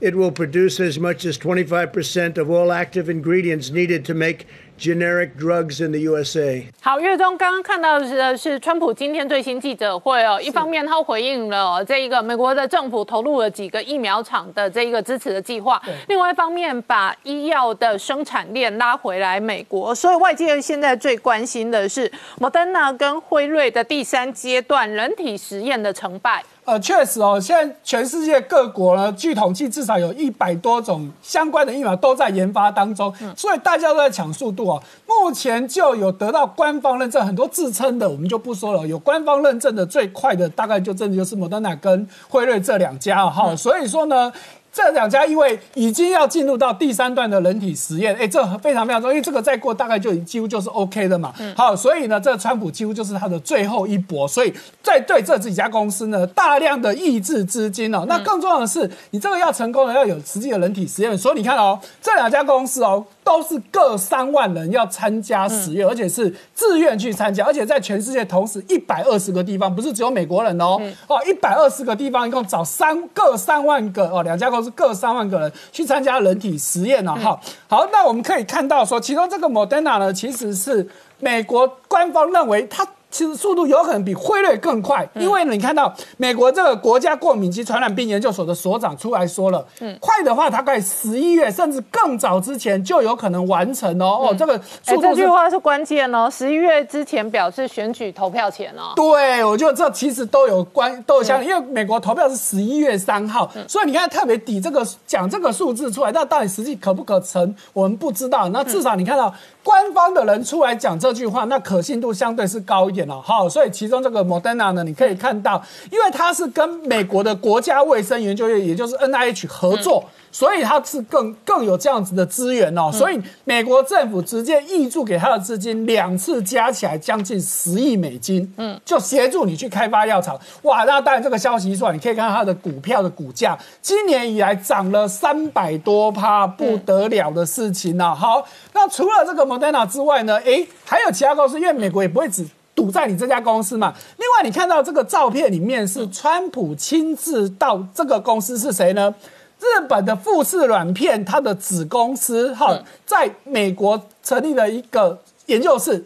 it will produce as much as 25% of all active ingredients needed to make generic drugs in the USA. 好，岳中刚刚看到的是川普今天最新记者会哦，一方面他回应了这一个美国的政府投入了几个疫苗厂的这一个支持的计划，另外一方面把医药的生产链拉回来美国，所以外界现在最关心的是莫德纳跟辉瑞的第三阶段人体实验的成败。呃，确实哦，现在全世界各国呢，据统计至少有一百多种相关的疫苗都在研发当中，所以大家都在抢速度哦。目前就有得到官方认证，很多自称的我们就不说了，有官方认证的最快的大概就真的就是莫德纳跟辉瑞这两家啊哈、所以说呢。这两家因为已经要进入到第三段的人体实验，哎，这非常非常重要，因为这个再过大概就已几乎就是 OK 的嘛。好，所以呢，这川普几乎就是他的最后一搏，所以在对这几家公司呢，大量的抑制资金哦。那更重要的是，你这个要成功了，要有实际的人体实验。所以你看哦，这两家公司哦，都是各三万人要参加实验，而且是自愿去参加，而且在全世界同时一百二十个地方，不是只有美国人哦，哦，一百二十个地方，一共找三各三万个哦，两家公司各三万个人去参加人体实验了、哈、好，那我们可以看到说，其中这个 Moderna 呢，其实是美国官方认为它。其实速度有可能比辉瑞更快，因为你看到美国这个国家过敏及传染病研究所的所长出来说了，嗯快的话大概十一月甚至更早之前就有可能完成哦。哦，这个这句话是关键哦，十一月之前表示选举投票前哦。对，我觉得这其实都有关，都有相，因为美国投票是十一月三号，所以你看特别抵这个讲这个数字出来，那到底实际可不可成，我们不知道。那至少你看到官方的人出来讲这句话，那可信度相对是高一点。了。好，所以其中这个 Moderna 呢，你可以看到，因为它是跟美国的国家卫生研究院，也就是 NIH 合作。所以它是更更有这样子的资源哦，所以美国政府直接挹注给他的资金两次加起来将近十亿美金，嗯，就协助你去开发药厂。哇，那当然这个消息一出来，你可以看到它的股票的股价，今年以来涨了三百多趴，不得了的事情呐。好，那除了这个 Moderna 之外呢，诶，还有其他公司，因为美国也不会只堵在你这家公司嘛。另外，你看到这个照片里面是川普亲自到这个公司是谁呢？日本的富士软片，它的子公司哈，在美国成立了一个研究室。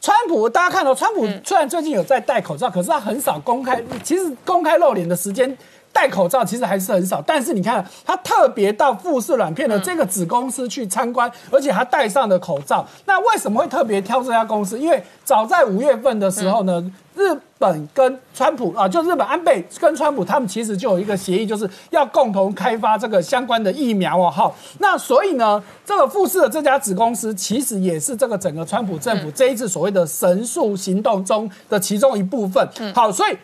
川普，大家看到，川普虽然最近有在戴口罩，可是他很少公开，其实公开露脸的时间。戴口罩其实还是很少，但是你看他特别到富士软片的这个子公司去参观，而且他戴上了口罩。那为什么会特别挑这家公司？因为早在五月份的时候呢，日本跟川普啊，就日本安倍跟川普他们其实就有一个协议，就是要共同开发这个相关的疫苗哦。好，那所以呢，这个富士的这家子公司其实也是这个整个川普政府这一次所谓的神速行动中的其中一部分。好，所以。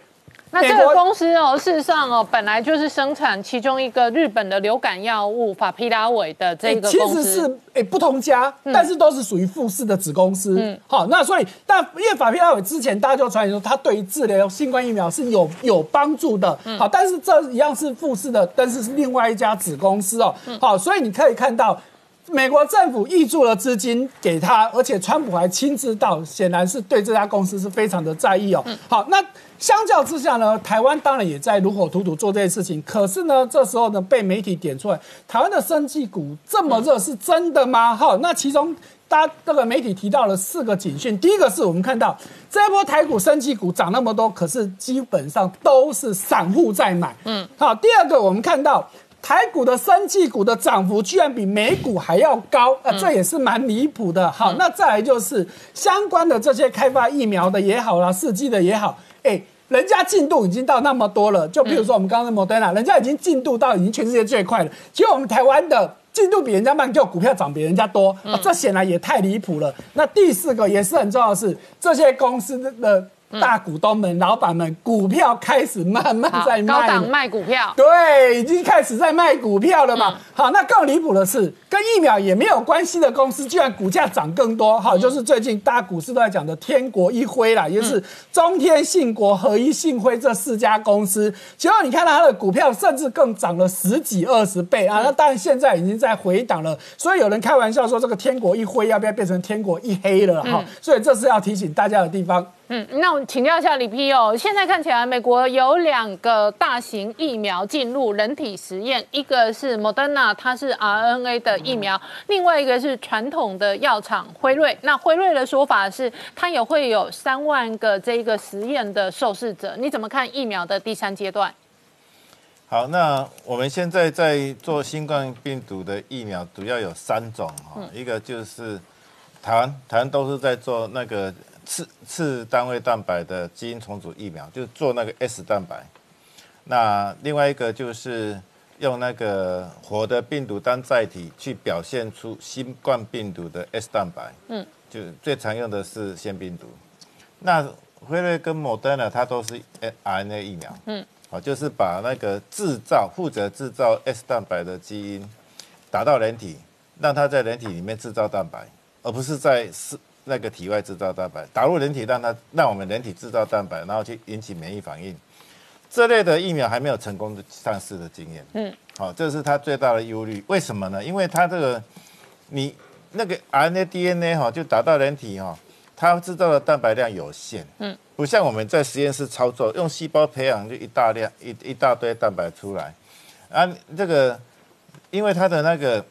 那这个公司哦，事实上哦，本来就是生产其中一个日本的流感药物法匹拉韦的这个公司，其实是诶不同家，但是都是属于富士的子公司。嗯，好，那所以但因为法匹拉韦之前大家就传言说，它对于治疗新冠疫苗是有有帮助的。好，但是这一样是富士的，但是是另外一家子公司哦。好，所以你可以看到。美国政府挹注了资金给他，而且川普还亲自到，显然是对这家公司是非常的在意哦。好，那相较之下呢，台湾当然也在如火如荼做这件事情。可是呢，这时候呢被媒体点出来，台湾的生技股这么热，是真的吗？好，那其中大家这个媒体提到了四个警讯。第一个是我们看到这一波台股生技股涨那么多，可是基本上都是散户在买。嗯，好，第二个我们看到。台股的生技股的涨幅居然比美股还要高，啊，这也是蛮离谱的。好，那再来就是相关的这些开发疫苗的也好啦，试剂的也好，哎，人家进度已经到那么多了。就比如说我们刚刚的莫德纳，人家已经进度到已经全世界最快了，结果我们台湾的进度比人家慢，就股票涨比人家多，这显然也太离谱了。那第四个也是很重要的是，这些公司的。大股东们、老板们，股票开始慢慢在卖，高档卖股票，对，已经开始在卖股票了嘛。好，那更离谱的是，跟疫苗也没有关系的公司，居然股价涨更多。好，就是最近大股市都在讲的天国一辉啦，也就是中天信国、合一信辉这四家公司。结果你看到它的股票，甚至更涨了十几二十倍啊！那当然现在已经在回档了，所以有人开玩笑说，这个天国一辉要不要变成天国一黑了？哈，所以这是要提醒大家的地方。嗯，那我请教一下李批哦，现在看起来美国有两个大型疫苗进入人体实验，一个是 Moderna，它是 RNA 的疫苗，另外一个是传统的药厂辉瑞。那辉瑞的说法是，它也会有三万个这个实验的受试者。你怎么看疫苗的第三阶段？好，那我们现在在做新冠病毒的疫苗，主要有三种哈，一个就是台湾，台湾都是在做那个。次次单位蛋白的基因重组疫苗，就是做那个 S 蛋白。那另外一个就是用那个活的病毒当载体，去表现出新冠病毒的 S 蛋白。嗯，就最常用的是腺病毒。那辉瑞跟莫德纳它都是 RNA 疫苗。嗯，好，就是把那个制造负责制造 S 蛋白的基因打到人体，让它在人体里面制造蛋白，而不是在是。那个体外制造蛋白打入人体，让它让我们人体制造蛋白，然后去引起免疫反应。这类的疫苗还没有成功的上市的经验。嗯，好，这是它最大的忧虑。为什么呢？因为它这个你那个 RNA、DNA 哈，就打到人体哈，它制造的蛋白量有限。嗯，不像我们在实验室操作，用细胞培养就一大量一一大堆蛋白出来。啊，这个因为它的那个。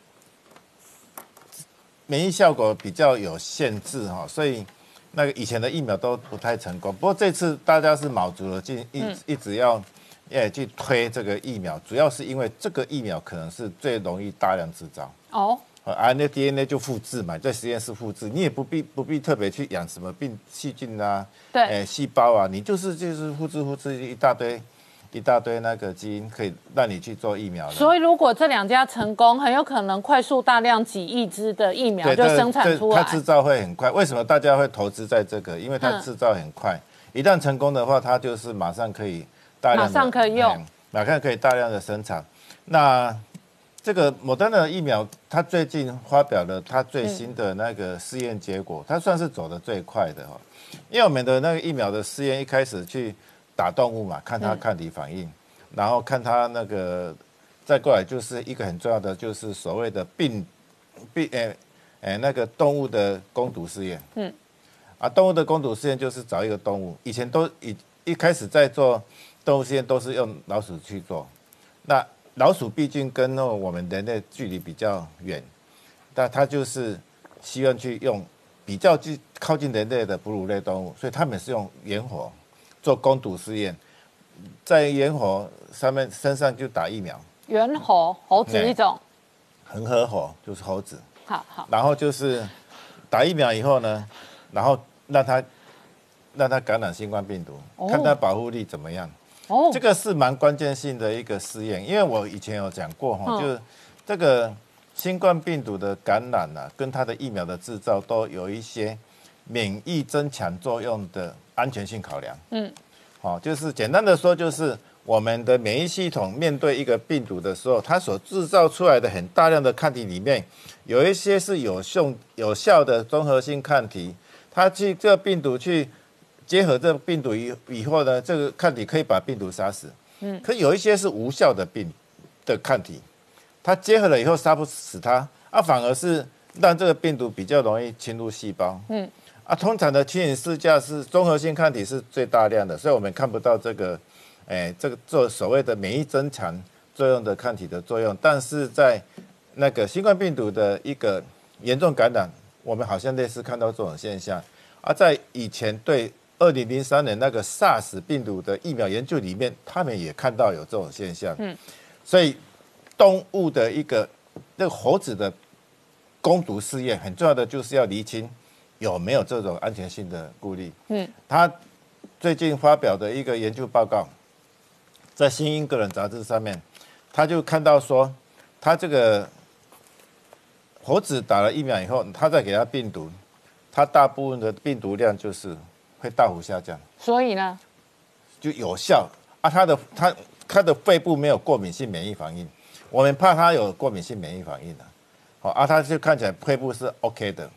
免疫效果比较有限制哈，所以那个以前的疫苗都不太成功。不过这次大家是卯足了劲，一一直要诶去推这个疫苗，主要是因为这个疫苗可能是最容易大量制造哦。RNA、DNA 就复制嘛，在实验室复制，你也不必不必特别去养什么病细菌啊，对，诶细胞啊，你就是就是复制复制一大堆一大堆那个基因可以让你去做疫苗的。所以如果这两家成功，很有可能快速大量几亿支的疫苗就生产出来它。制造会很快。为什么大家会投资在这个？因为它嗯制造很快，一旦成功的话，它就是马上可以大量马上可以用哎马上可以大量的生产。那这个莫德纳的疫苗，它最近发表了它最新的那个试验结果，它算是走的最快的哈。因为我们的那个疫苗的试验一开始去打动物嘛，看它抗体反应，然后看它那个再过来就是一个很重要的，就是所谓的病病诶诶那个动物的攻毒试验。嗯，啊，动物的攻毒试验就是找一个动物，以前都一一开始在做动物实验都是用老鼠去做，那老鼠毕竟跟那我们人类距离比较远，那它就是希望去用比较近靠近人类的哺乳类动物，所以他们是用野火做攻毒试验，在野火上面身上就打疫苗，猿猴猴子一种，恒河猴就是猴子，好好，然后就是打疫苗以后呢，然后让它让它感染新冠病毒，哦。看它保护力怎么样。哦。这，个是蛮关键性的一个试验，因为我以前有讲过哈，嗯。就是这个新冠病毒的感染啊，跟它的疫苗的制造都有一些免疫增强作用的安全性考量。嗯，好、就是简单的说，就是我们的免疫系统面对一个病毒的时候，它所制造出来的很大量的抗体里面，有一些是有效有效的综合性抗体，它去这个病毒去结合这个病毒以以后呢，这个抗体可以把病毒杀死。嗯，可有一些是无效的病的抗体，它结合了以后杀不死它，啊，反而是让这个病毒比较容易侵入细胞。嗯，啊，通常的牵引试价是综合性抗体是最大量的，所以我们看不到这个，哎，这个做所谓的免疫增强作用的抗体的作用，但是在那个新冠病毒的一个严重感染，我们好像类似看到这种现象。而在以前对二零零三年那个 SARS 病毒的疫苗研究里面，他们也看到有这种现象。嗯，所以动物的一个那个猴子的攻毒试验，很重要的就是要厘清有没有这种安全性的顾虑。嗯，他最近发表的一个研究报告，在《新英格兰杂志》上面，他就看到说，他这个猴子打了疫苗以后，他再给他病毒，他大部分的病毒量就是会大幅下降，所以呢，就有效。啊。他的他他的肺部没有过敏性免疫反应，我们怕他有过敏性免疫反应的、好啊，他就看起来肺部是 OK 的，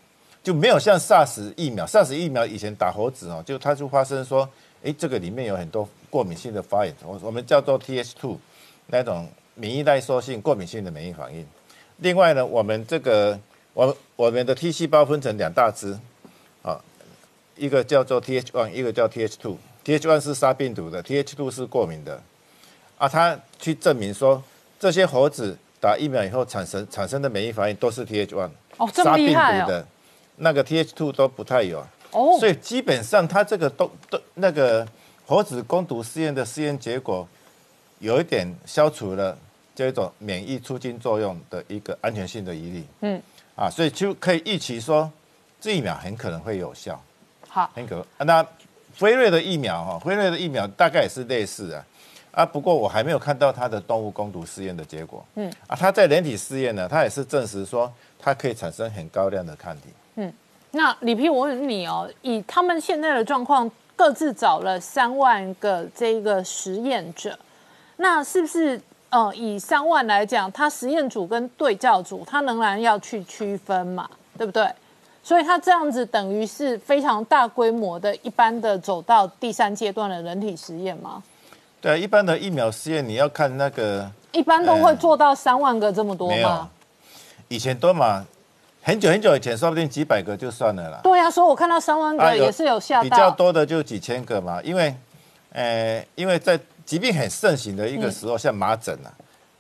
就没有像 SARS 疫苗，SARS 疫苗以前打猴子哦，就它就发生说，诶，这个里面有很多过敏性的发炎，我我们叫做 TH2 那种免疫耐受性过敏性的免疫反应。另外呢，我们这个我我们的 T 细胞分成两大支，啊，一个叫做 TH1，一个叫 TH2。TH1 是杀病毒的，TH2 是过敏的。啊，他去证明说，这些猴子打疫苗以后产生产生的免疫反应都是 TH1，哦，这么厉害哦，的，那个 TH2 都不太有。哦，所以基本上，它这个都都那个猴子攻毒试验的试验结果，有一点消除了这种免疫促进作用的一个安全性的疑虑。嗯，啊，所以就可以预期说，这疫苗很可能会有效，好，很可那辉瑞的疫苗哈，辉瑞的疫苗大概也是类似啊。啊，不过我还没有看到它的动物攻毒试验的结果。嗯，啊，它在人体试验呢，它也是证实说它可以产生很高量的抗体。那李皮，我问你哦，以他们现在的状况，各自找了三万个这个实验者，那是不是呃，以三万来讲，他实验组跟对照组，他仍然要去区分嘛，对不对？所以他这样子等于是非常大规模的，一般的走到第三阶段的人体实验吗？对啊，一般的疫苗试验你要看那个一般都会做到三万个这么多吗？，以前多嘛，很久很久以前，说不定几百个就算了啦。对啊，所以我看到三万啊个也是有吓比较。多的就几千个嘛，因为，呃，因为在疾病很盛行的一个时候，像麻疹啊，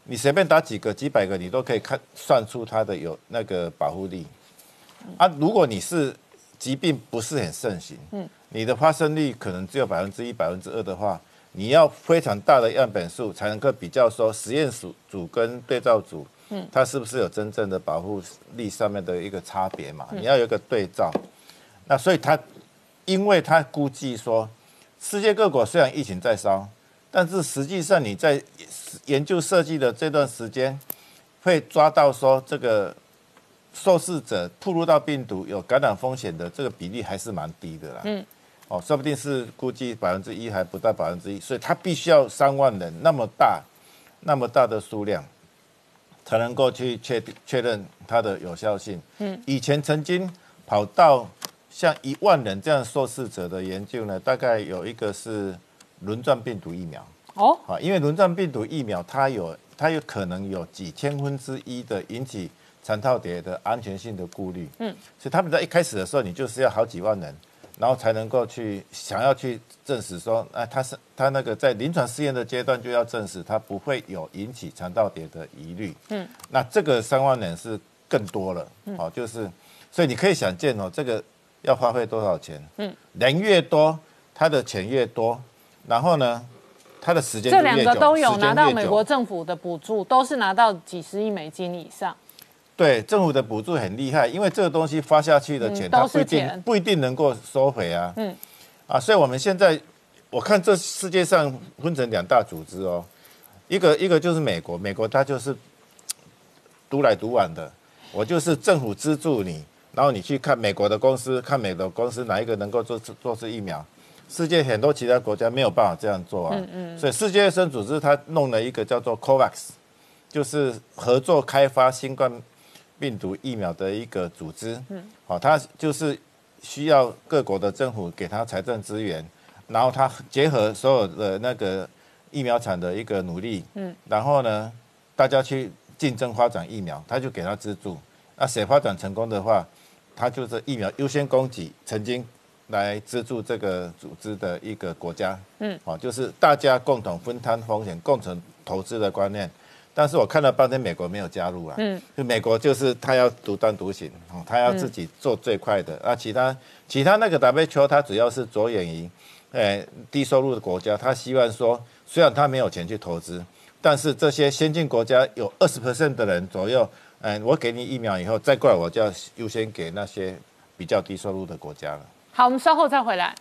你随便打几个、几百个，你都可以看算出它的有那个保护力。啊，如果你是疾病不是很盛行，嗯，你的发生率可能只有百分之一、百分之二的话，你要非常大的样本数才能够比较说实验组组跟对照组，嗯，它是不是有真正的保护力上面的一个差别嘛？你要有一个对照。那所以他，因为他估计说，世界各国虽然疫情在烧，但是实际上你在研究设计的这段时间，会抓到说这个受试者暴露到病毒有感染风险的这个比例还是蛮低的啦。嗯，哦，说不定是估计百分之一还不到百分之一，所以它必须要三万人那么大那么大的数量，才能够去确定确认它的有效性。嗯，以前曾经跑到像一万人这样受试者的研究呢，大概有一个是轮状病毒疫苗。哦，啊，因为轮状病毒疫苗它有它有可能有几千分之一的引起肠套叠的安全性的顾虑。嗯，所以他们在一开始的时候，你就是要好几万人，然后才能够去想要去证实说，哎，他是他那个在临床试验的阶段就要证实他不会有引起肠道蝶的疑虑。嗯，那这个三万人是更多了。嗯哦，就是，所以你可以想见哦，这个。要花费多少钱？嗯，人越多，他的钱越多，然后呢，他的时间这两个都有拿到美国政府的补助，都是拿到几十亿美金以上。对，政府的补助很厉害，因为这个东西发下去的钱，它不一定不一定能够收回啊。嗯，啊，所以我们现在我看这世界上分成两大组织哦，一个一个就是美国，美国它就是独来独往的，我就是政府资助你。然后你去看美国的公司，看美国公司哪一个能够做做出疫苗？世界很多其他国家没有办法这样做啊。嗯嗯。所以世界卫生组织它弄了一个叫做 COVAX，就是合作开发新冠病毒疫苗的一个组织。嗯。好，它就是需要各国的政府给他财政资源，然后它结合所有的那个疫苗厂的一个努力。嗯。然后呢，大家去竞争发展疫苗，他就给他资助。那谁发展成功的话？它就是疫苗优先供给，曾经来资助这个组织的一个国家，嗯，哦，就是大家共同分摊风险、共同投资的观念。但是我看了半天，美国没有加入啊，嗯，就美国就是他要独断独行，哦，他要自己做最快的，啊，其他其他那个 WHO 它主要是着眼于，诶，低收入的国家，他希望说，虽然他没有钱去投资，但是这些先进国家有二十 percent 的人左右。嗯，我给你疫苗以后再过来，我就要优先给那些比较低收入的国家了。好，我们稍后再回来。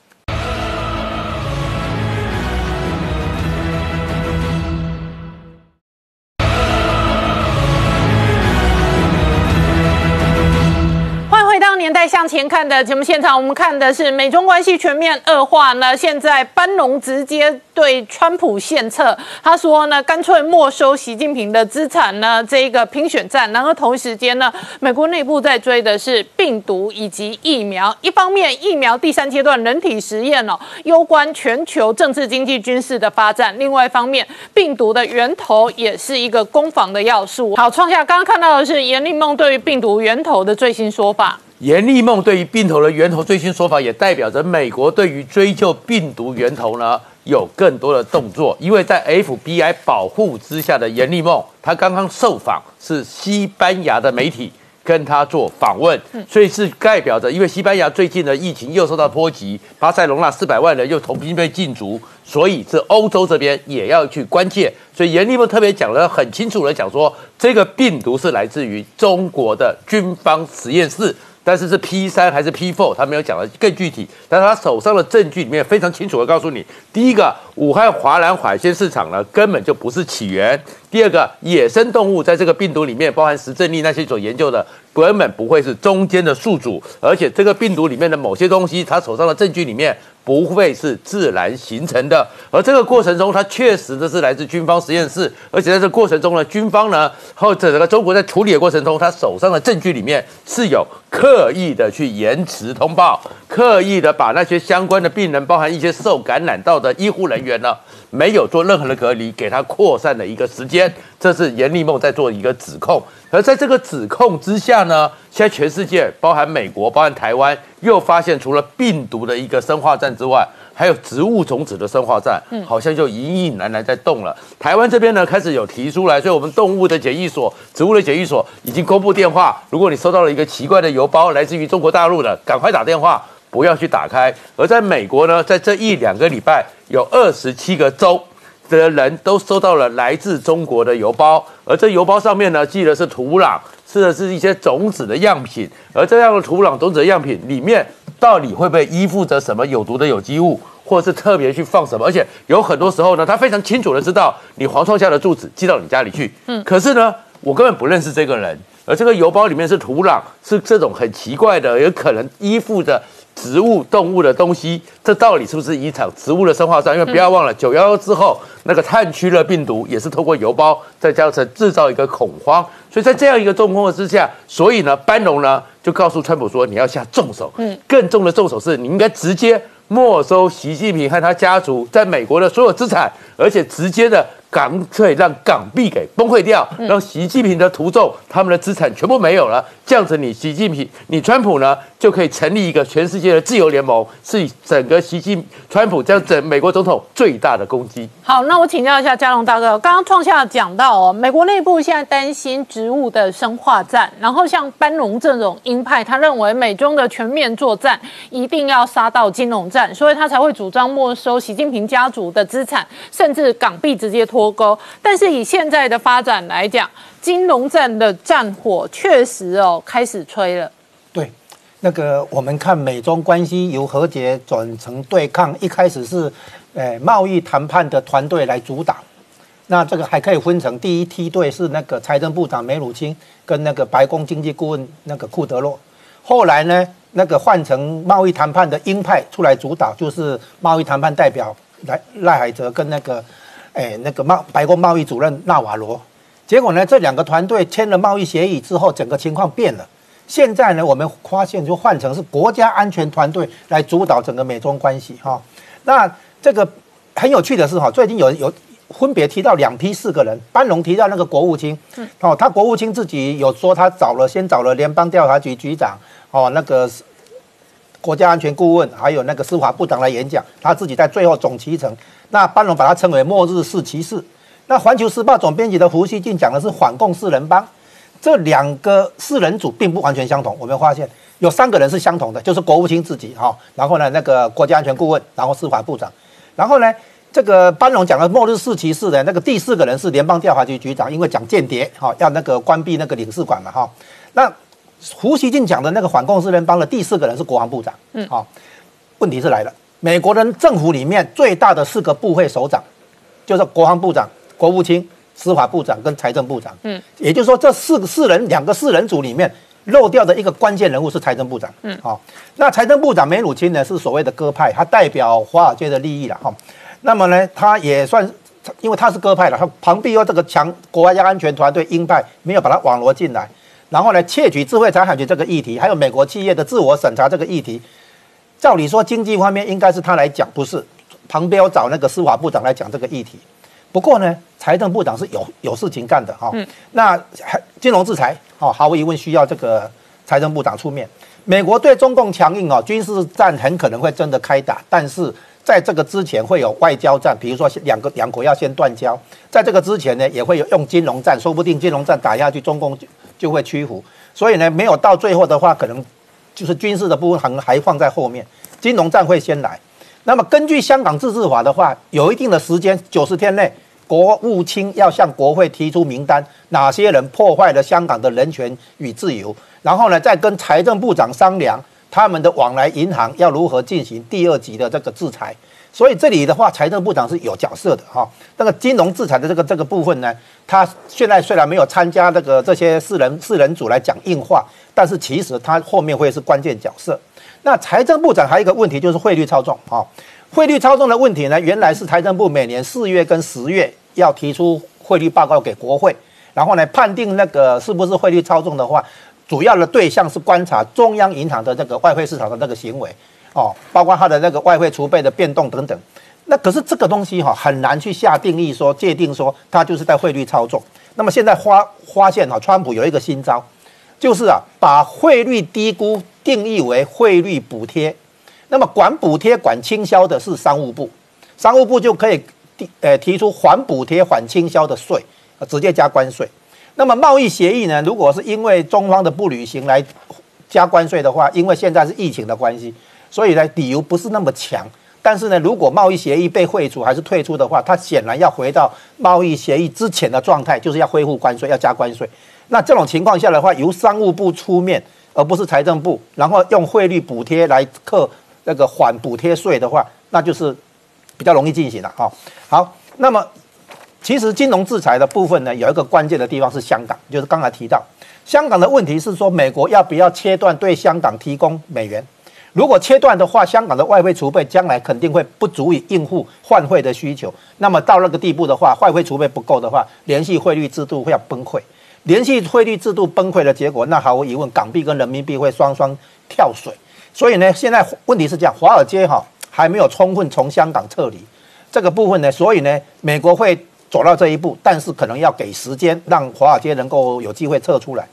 向前看的节目现场，我们看的是美中关系全面恶化呢。现在班农直接对川普献策，他说呢，干脆没收习近平的资产呢。这一个拼选战，然后同一时间呢，美国内部在追的是病毒以及疫苗。一方面，疫苗第三阶段人体实验哦，攸关全球政治、经济、军事的发展；另外一方面，病毒的源头也是一个攻防的要素。好，创下刚刚看到的是严立梦对于病毒源头的最新说法。严立梦对于病毒的源头最新说法，也代表着美国对于追究病毒源头呢有更多的动作。因为在 FBI 保护之下的严立梦，他刚刚受访是西班牙的媒体跟他做访问，所以是代表着，因为西班牙最近的疫情又受到波及，巴塞隆纳四百万人又重新被禁足，所以是欧洲这边也要去关切。所以严立梦特别讲了很清楚的讲说，这个病毒是来自于中国的军方实验室。但是是 P 三还是 P four，他没有讲的更具体。但是他手上的证据里面非常清楚的告诉你：第一个，武汉华南海鲜市场呢根本就不是起源；第二个，野生动物在这个病毒里面，包含石正丽那些所研究的，根本不会是中间的宿主，而且这个病毒里面的某些东西，他手上的证据里面。不会是自然形成的，而这个过程中，它确实的是来自军方实验室，而且在这过程中呢，军方呢，或者这个中国在处理的过程中，他手上的证据里面是有刻意的去延迟通报，刻意的把那些相关的病人，包含一些受感染到的医护人员呢，没有做任何的隔离，给他扩散的一个时间，这是严立梦在做一个指控。而在这个指控之下呢，现在全世界，包含美国，包含台湾，又发现除了病毒的一个生化战之外，还有植物种子的生化战，嗯，好像就隐隐然然在动了。台湾这边呢，开始有提出来，所以我们动物的检疫所、植物的检疫所已经公布电话，如果你收到了一个奇怪的邮包，来自于中国大陆的，赶快打电话，不要去打开。而在美国呢，在这一两个礼拜，有二十七个州。的人都收到了来自中国的邮包，而这邮包上面呢，寄的是土壤，是的是一些种子的样品，而这样的土壤种子的样品里面，到底会不会依附着什么有毒的有机物？或者是特别去放什么，而且有很多时候呢，他非常清楚的知道你黄创下的住址寄到你家里去，嗯，可是呢，我根本不认识这个人，而这个邮包里面是土壤，是这种很奇怪的，有可能依附着。植物、动物的东西，这到底是不是一场植物的生化战？因为不要忘了，九幺幺之后，那个炭疽热病毒也是透过邮包再加上制造一个恐慌。所以在这样一个状况之下，所以呢，班农呢就告诉川普说，你要下重手。嗯，更重的重手是你应该直接没收习近平和他家族在美国的所有资产，而且直接的。干脆让港币给崩溃掉，让习近平的徒众他们的资产全部没有了，这样子你习近平你川普呢就可以成立一个全世界的自由联盟，是整个习近川普将整美国总统最大的攻击。好，那我请教一下嘉龙大哥，刚刚创下讲到哦，美国内部现在担心植物的生化战，然后像班农这种鹰派，他认为美中的全面作战一定要杀到金融战，所以他才会主张没收习近平家族的资产，甚至港币直接。脱钩，但是以现在的发展来讲，金融战的战火确实哦开始吹了。那个我们看美中关系由和解转成对抗，一开始是，呃，贸易谈判的团队来主导，那这个还可以分成第一梯队是那个财政部长梅鲁钦跟那个白宫经济顾问那个库德洛，后来呢，那个换成贸易谈判的鹰派出来主导，就是贸易谈判代表赖赖海泽跟那个。哎，那个贸白宫贸易主任纳瓦罗，结果呢，这两个团队签了贸易协议之后，整个情况变了。现在呢，我们发现就换成是国家安全团队来主导整个美中关系哈。那这个很有趣的是哈，最近有有分别提到两批四个人，班农提到那个国务卿，哦，他国务卿自己有说他找了先找了联邦调查局局长，哦，那个国家安全顾问，还有那个司法部长来演讲，他自己在最后总提成。那班农把它称为末日四骑士。那环球时报总编辑的胡锡进讲的是反共四人帮。这两个四人组并不完全相同。我们发现有三个人是相同的，就是国务卿自己哈，然后呢那个国家安全顾问，然后司法部长，然后呢这个班农讲的末日四骑士的那个第四个人是联邦调查局局长，因为讲间谍哈，要那个关闭那个领事馆嘛哈。那胡锡进讲的那个反共四人帮的第四个人是国防部长。嗯，好，问题是来了。美国人政府里面最大的四个部会首长，就是国防部长、国务卿、司法部长跟财政部长。嗯，也就是说，这四个四人两个四人组里面漏掉的一个关键人物是财政部长。嗯，好，那财政部长梅鲁钦呢是所谓的鸽派，他代表华尔街的利益了哈。那么呢，他也算，因为他是鸽派了，他旁边有这个强国家安全团队鹰派没有把他网罗进来，然后呢，窃取智慧财产权这个议题，还有美国企业的自我审查这个议题。照理说，经济方面应该是他来讲，不是旁边找那个司法部长来讲这个议题。不过呢，财政部长是有有事情干的哈。那金融制裁哦，毫无疑问需要这个财政部长出面。美国对中共强硬哦，军事战很可能会真的开打，但是在这个之前会有外交战，比如说两个两国要先断交，在这个之前呢，也会有用金融战，说不定金融战打下去，中共就就会屈服。所以呢，没有到最后的话，可能。就是军事的部分可能还放在后面，金融战会先来。那么根据香港自治法的话，有一定的时间，九十天内，国务卿要向国会提出名单，哪些人破坏了香港的人权与自由，然后呢，再跟财政部长商量他们的往来银行要如何进行第二级的这个制裁。所以这里的话，财政部长是有角色的哈。那个金融制裁的这个这个部分呢，他现在虽然没有参加这个这些四人四人组来讲硬话，但是其实他后面会是关键角色。那财政部长还有一个问题就是汇率操纵啊，汇率操纵的问题呢，原来是财政部每年四月跟十月要提出汇率报告给国会，然后呢判定那个是不是汇率操纵的话，主要的对象是观察中央银行的这个外汇市场的这个行为。哦，包括它的那个外汇储备的变动等等，那可是这个东西哈很难去下定义说界定说它就是在汇率操纵。那么现在发发现哈，川普有一个新招，就是啊把汇率低估定义为汇率补贴，那么管补贴管倾销的是商务部，商务部就可以提呃提出缓补贴缓倾销的税，直接加关税。那么贸易协议呢，如果是因为中方的不履行来加关税的话，因为现在是疫情的关系。所以呢，理由不是那么强，但是呢，如果贸易协议被废除还是退出的话，它显然要回到贸易协议之前的状态，就是要恢复关税，要加关税。那这种情况下的话，由商务部出面，而不是财政部，然后用汇率补贴来克那个缓补贴税的话，那。就是比较容易进行了哈。好，那么其实金融制裁的部分呢，有一个关键的地方是香港，就是刚才提到香港的问题是说，美国要不要切断对香港提供美元？如果切断的话，香港的外汇储备将来肯定会不足以应付换汇的需求。那么到那个地步的话，外汇储备不够的话，联系汇率制度会要崩溃。联系汇率制度崩溃的结果，那毫无疑问，港币跟人民币会双双跳水。所以呢，现在问题是这样，华尔街哈还没有充分从香港撤离这个部分呢，所以呢，美国会走到这一步，但是可能要给时间，让华尔街能够有机会撤出来。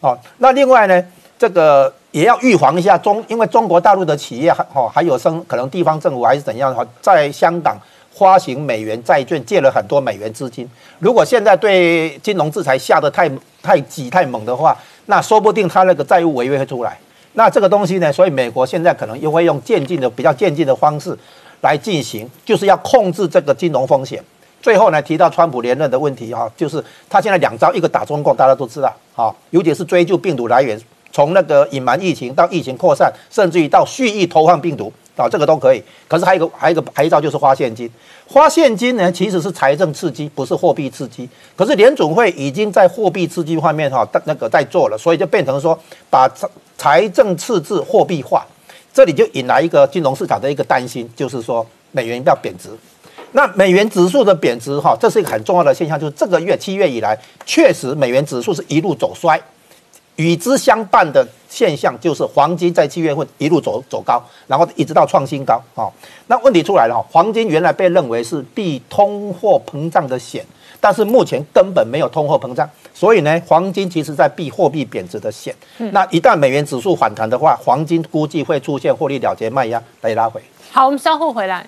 哦，那另外呢，这个也要预防一下中，因为中国大陆的企业还哦还有生可能地方政府还是怎样哈，在香港发行美元债券，借了很多美元资金。如果现在对金融制裁下的太太急太猛的话，那说不定他那个债务违约会出来。那这个东西呢，所以美国现在可能又会用渐进的、比较渐进的方式来进行，就是要控制这个金融风险。最后呢，提到川普连任的问题哈，就是他现在两招，一个打中共，大家都知道啊，尤其是追究病毒来源，从那个隐瞒疫情到疫情扩散，甚至于到蓄意投放病毒啊，这个都可以。可是还有一个，还有一个，还一招就是花现金。花现金呢，其实是财政刺激，不是货币刺激。可是联总会已经在货币刺激方面哈，那个在做了，所以就变成说把财政赤字货币化，这里就引来一个金融市场的一个担心，就是说美元要贬值。那美元指数的贬值哈，这是一个很重要的现象，就是这个月七月以来，确实美元指数是一路走衰。与之相伴的现象就是黄金在七月份一路走走高，然后一直到创新高啊。那问题出来了哈，黄金原来被认为是避通货膨胀的险，但是目前根本没有通货膨胀，所以呢，黄金其实在避货币贬值的险。那一旦美元指数反弹的话，黄金估计会出现获利了结卖压来拉回。好，我们稍后回来。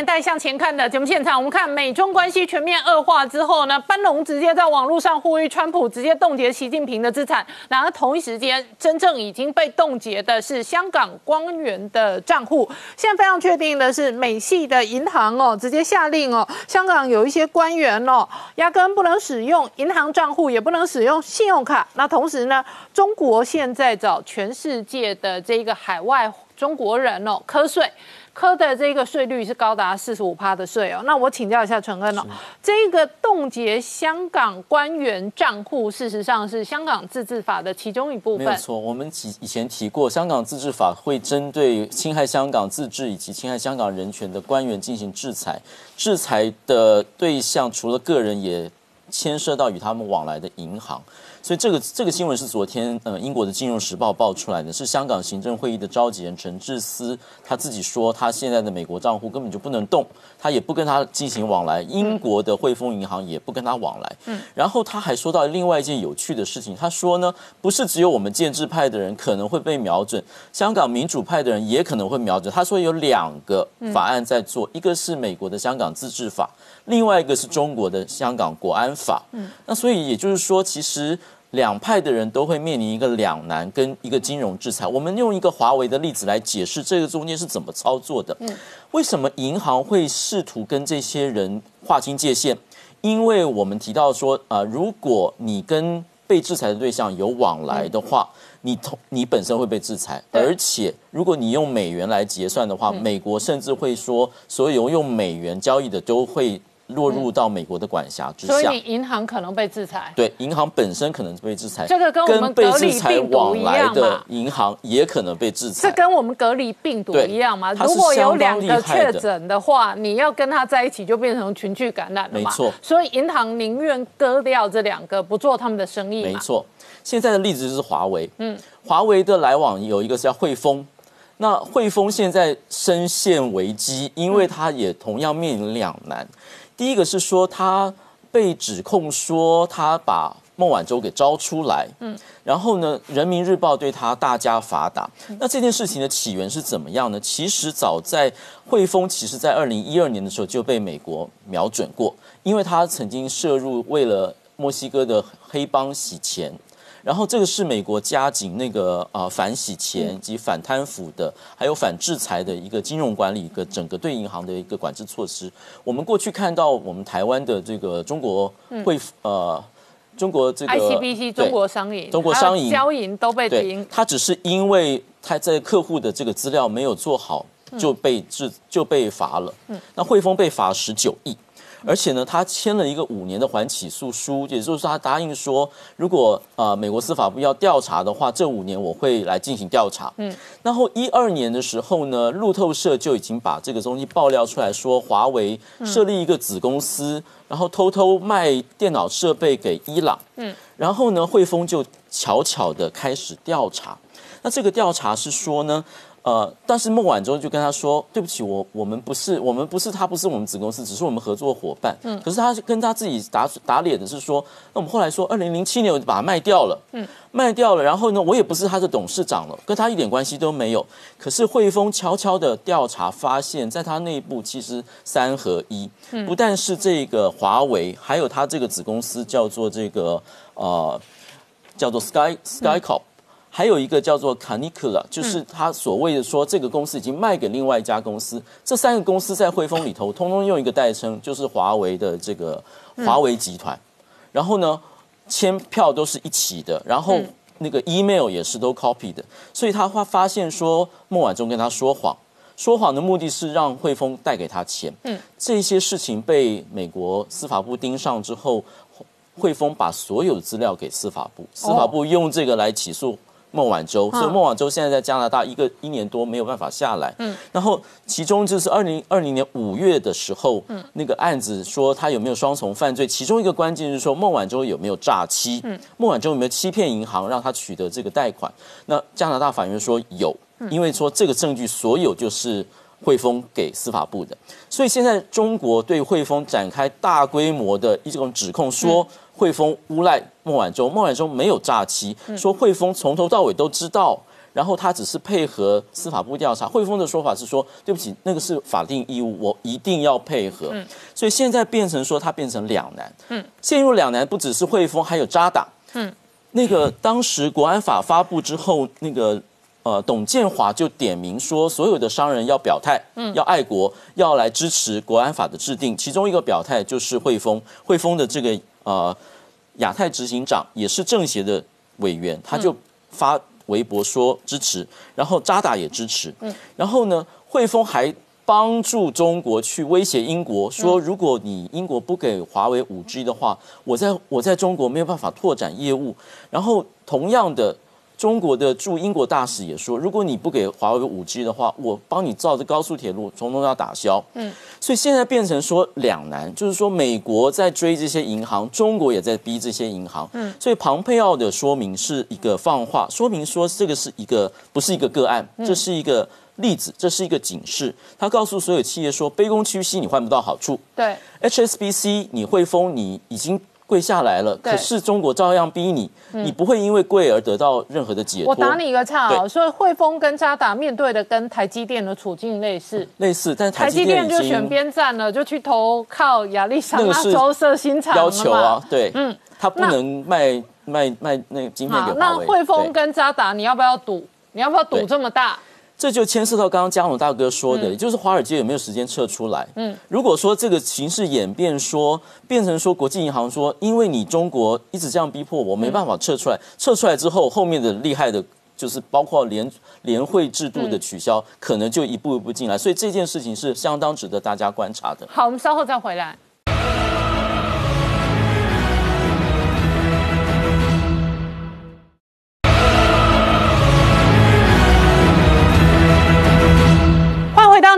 年代向前看的节目现场。我们看美中关系全面恶化之后呢，班农直接在网络上呼吁川普直接冻结习近平的资产。然而同一时间，真正已经被冻结的是香港官员的账户。现在非常确定的是，美系的银行哦，直接下令哦，香港有一些官员哦，压根不能使用银行账户，也不能使用信用卡。那同时呢，中国现在找全世界的这个海外中国人哦瞌税。科的这个税率是高达四十五趴的税哦。那我请教一下陈恩哦，这个冻结香港官员账户，事实上是香港自治法的其中一部分。没有错，我们以以前提过，香港自治法会针对侵害香港自治以及侵害香港人权的官员进行制裁，制裁的对象除了个人，也牵涉到与他们往来的银行。所以这个这个新闻是昨天呃英国的《金融时报》报出来的，是香港行政会议的召集人陈志思他自己说，他现在的美国账户根本就不能动，他也不跟他进行往来，英国的汇丰银行也不跟他往来。嗯，然后他还说到另外一件有趣的事情，他说呢，不是只有我们建制派的人可能会被瞄准，香港民主派的人也可能会瞄准。他说有两个法案在做，一个是美国的香港自治法，另外一个是中国的香港国安法。嗯，那所以也就是说，其实。两派的人都会面临一个两难跟一个金融制裁。我们用一个华为的例子来解释这个中间是怎么操作的。嗯，为什么银行会试图跟这些人划清界限？因为我们提到说，啊，如果你跟被制裁的对象有往来的话，你同你本身会被制裁，而且如果你用美元来结算的话，美国甚至会说，所有用美元交易的都会。落入到美国的管辖之下，所以你银行可能被制裁。对，银行本身可能被制裁。这个跟我们隔离病毒一样的银行也可能被制裁。这跟我们隔离病毒一样吗？如果有两个确诊的话，你要跟他在一起就变成群聚感染了嘛？没错。所以银行宁愿割掉这两个，不做他们的生意。没错。现在的例子就是华为。嗯。华为的来往有一个是叫汇丰，那汇丰现在深陷危机，因为它也同样面临两难。第一个是说他被指控说他把孟晚舟给招出来，嗯，然后呢，《人民日报》对他大加罚打。那这件事情的起源是怎么样呢？其实早在汇丰，其实在二零一二年的时候就被美国瞄准过，因为他曾经涉入为了墨西哥的黑帮洗钱，然后这个是美国加紧那个呃反洗钱以及反贪腐的，还有反制裁的一个金融管理一个整个对银行的一个管制措施。我们过去看到我们台湾的这个中国会、呃中国这个 ICBC 中国商银、中国商银交银都被停，，他只是因为他在客户的这个资料没有做好，就被制就被罚了。嗯那汇丰被罚十九亿。而且呢，他签了一个五年的缓起诉书，也就是说，他答应说，如果呃美国司法部要调查的话，这五年我会来进行调查。嗯，然后一二年的时候呢，路透社就已经把这个东西爆料出来说，华为设立一个子公司，然后偷偷卖电脑设备给伊朗。嗯，然后呢，汇丰就悄悄的开始调查。那这个调查是说呢，呃，但是孟晚舟就跟他说：“对不起，我我们不是，我们不是，他不是我们子公司，只是我们合作伙伴。”嗯，可是他跟他自己打打脸的是说，那我们后来说，二零零七年我就把它卖掉了，嗯，卖掉了，然后呢，我也不是他的董事长了，跟他一点关系都没有。可是汇丰悄悄的调查发现，在他内部其实三合一，不但是这个华为，还有他这个子公司叫做这个呃叫做 Sky Skycorp。还有一个叫做 Canicula，就是他所谓的说这个公司已经卖给另外一家公司，这三个公司在汇丰里头通通用一个代称，就是华为的这个华为集团。然后呢，签票都是一起的，然后那个 email 也是都 copy 的，所以他发发现说孟晚舟跟他说谎，说谎的目的是让汇丰贷给他钱。嗯，这些事情被美国司法部盯上之后，汇丰把所有的资料给司法部，司法部用这个来起诉。孟晚舟，所以孟晚舟现在在加拿大一个一年多没有办法下来。嗯，然后其中就是二零二零年五月的时候，嗯，那个案子说他有没有双重犯罪，其中一个关键是说孟晚舟有没有诈欺，嗯，孟晚舟有没有欺骗银行让他取得这个贷款？那加拿大法院说有，因为说这个证据所有就是汇丰给司法部的，所以现在中国对汇丰展开大规模的一种指控，说。汇丰诬赖孟晚舟，孟晚舟没有诈欺，说汇丰从头到尾都知道，然后他只是配合司法部调查。汇丰的说法是说，对不起，那个是法定义务，我一定要配合。所以现在变成说，他变成两难。嗯，陷入两难不只是汇丰，还有渣打。嗯，那个当时国安法发布之后，那个呃董建华就点名说，所有的商人要表态，嗯，要爱国，要来支持国安法的制定。其中一个表态就是汇丰，汇丰的这个呃。亚太执行长也是政协的委员，他就发微博说支持，然后渣打也支持，嗯，然后呢，汇丰还帮助中国去威胁英国，说如果你英国不给华为五 G 的话，我在我在中国没有办法拓展业务。然后同样的，中国的驻英国大使也说，如果你不给华为五 G 的话，我帮你造的高速铁路，从头要打消。嗯，所以现在变成说两难，就是说美国在追这些银行，中国也在逼这些银行。嗯，所以庞佩奥的说明是一个放话，说明说这个是一个不是一个个案，这是一个例子，这是一个警示。他告诉所有企业说，卑躬屈膝你换不到好处。对，HSBC 你汇丰你已经。跪下来了，可是中国照样逼你，你不会因为跪而得到任何的解脱。我打你一个岔哦，对所以汇丰跟渣打面对的跟台积电的处境类似，类似，但是台积电就选边站了，就去投靠亚利桑那州设新厂要求啊，对，嗯嗯，他不能卖卖卖那个晶片给华为。汇丰跟渣打，你要不要赌？你要不要赌这么大？这就牵涉到刚刚嘉龙大哥说嗯的，也就是华尔街有没有时间撤出来？嗯，如果说这个形势演变说变成说国际银行说，因为你中国一直这样逼迫我，没办法撤出来，撤出来之后，后面的厉害的。就是包括联联会制度的取消，可能就一步一步进来，所以这件事情是相当值得大家观察的。好，我们稍后再回来。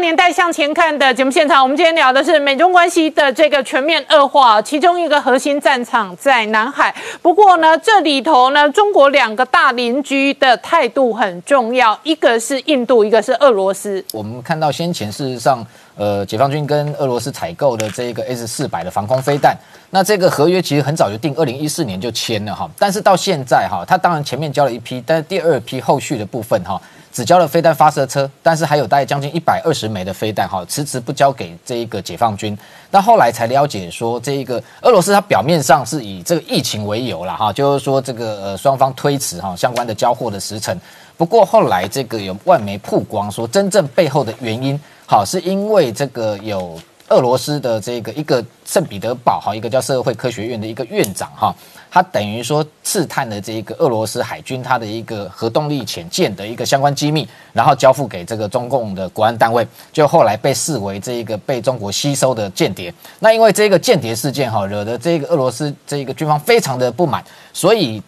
年代向前看》的节目现场，我们今天聊的是美中关系的这个全面恶化，其中一个核心战场在南海。不过呢，这里头呢，中国两个大邻居的态度很重要，一个是印度，一个是俄罗斯。我们看到先前事实上，呃，解放军跟俄罗斯采购的这个 S 四百的防空飞弹，那这个合约其实很早就定，二零一四年就签了哈，但是到现在哈，他当然前面交了一批，但是第二批后续的部分哈，只交了飞弹发射车，但是还有大概将近一百二十枚的飞弹哈，迟迟不交给这一个解放军。那后来才了解说，这一个俄罗斯它表面上是以这个疫情为由了哈，就是说这个呃双方推迟哈相关的交货的时程。不过后来这个有外媒曝光说，真正背后的原因好是因为这个有。俄罗斯的这个一个圣彼得堡哈，一个叫社会科学院的一个院长哈，他等于说刺探了这一个俄罗斯海军它的一个核动力潜舰的一个相关机密，然后交付给这个中共的国安单位，就后来被视为这一个被中国吸收的间谍。那因为这个间谍事件哈，惹得这个俄罗斯这个军方非常的不满，所以。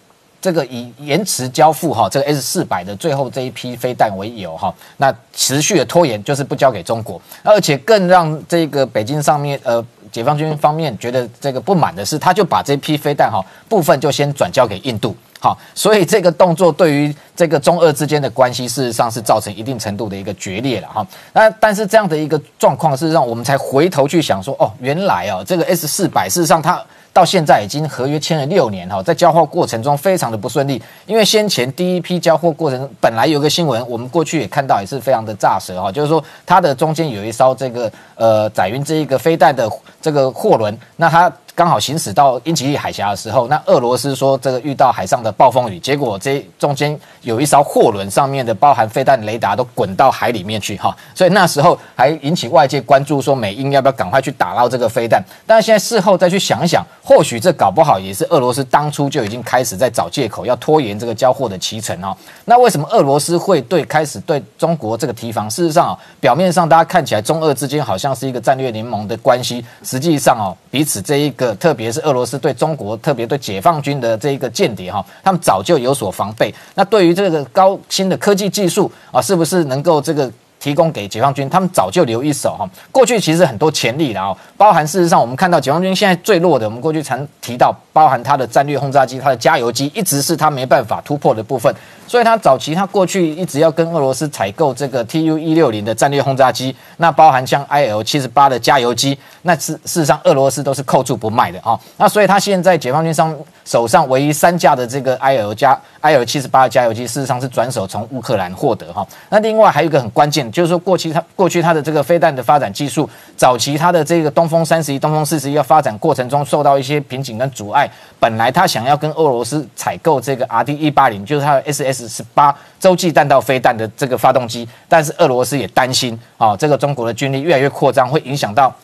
这个以延迟交付哈，这个 S 四百的最后这一批飞弹为由哈，那持续的拖延就是不交给中国，而且更让这个北京上面呃解放军方面觉得这个不满的是，他就把这批飞弹哈部分就先转交给印度，好，所以这个动作对于这个中俄之间的关系事实上是造成一定程度的一个决裂了哈。那但是这样的一个状况，事实上我们才回头去想说，哦，原来哦这个 S 四百事实上它。到现在已经合约签了六年哈，在交货过程中非常的不顺利，因为先前第一批交货过程本来有个新闻，我们过去也看到也是非常的炸舌哈，就是说它的中间有一艘这个呃载运这一个飞弹的这个货轮，那它。刚好行驶到英吉利海峡的时候，那俄罗斯说这个遇到海上的暴风雨，结果这中间有一艘货轮上面的包含飞弹雷达都滚到海里面去哈，所以那时候还引起外界关注，说美英要不要赶快去打捞这个飞弹？但是现在事后再去想想，或许这搞不好也是俄罗斯当初就已经开始在找借口，要拖延这个交货的期程哦。那为什么俄罗斯会对开始对中国这个提防？事实上啊，表面上大家看起来中俄之间好像是一个战略联盟的关系，实际上哦，彼此这一个。特别是俄罗斯对中国，特别对解放军的这一个间谍哈，他们早就有所防备。那对于这个高新的科技技术啊，是不是能够这个？提供给解放军，他们早就留一手哈。过去其实很多潜力的哦，包含事实上我们看到解放军现在最弱的，我们过去常提到，包含它的战略轰炸机、它的加油机，一直是它没办法突破的部分。所以他早期他过去一直要跟俄罗斯采购这个 Tu 一六零的战略轰炸机，那包含像 Il 七十八的加油机，那事事实上俄罗斯都是扣住不卖的啊。那所以他现在解放军上手上唯一三架的这个 Il 加 Il 七十八的加油机，事实上是转手从乌克兰获得哈。那另外还有一个很关键。就是说，过去它过去它的这个飞弹的发展技术，早期它的这个东风三十一、东风四十一要发展过程中受到一些瓶颈跟阻碍。本来他想要跟俄罗斯采购这个 R D 一八零，就是他的 S S 十八洲际弹道飞弹的这个发动机，但是俄罗斯也担心啊，这个中国的军力越来越扩张，会影响到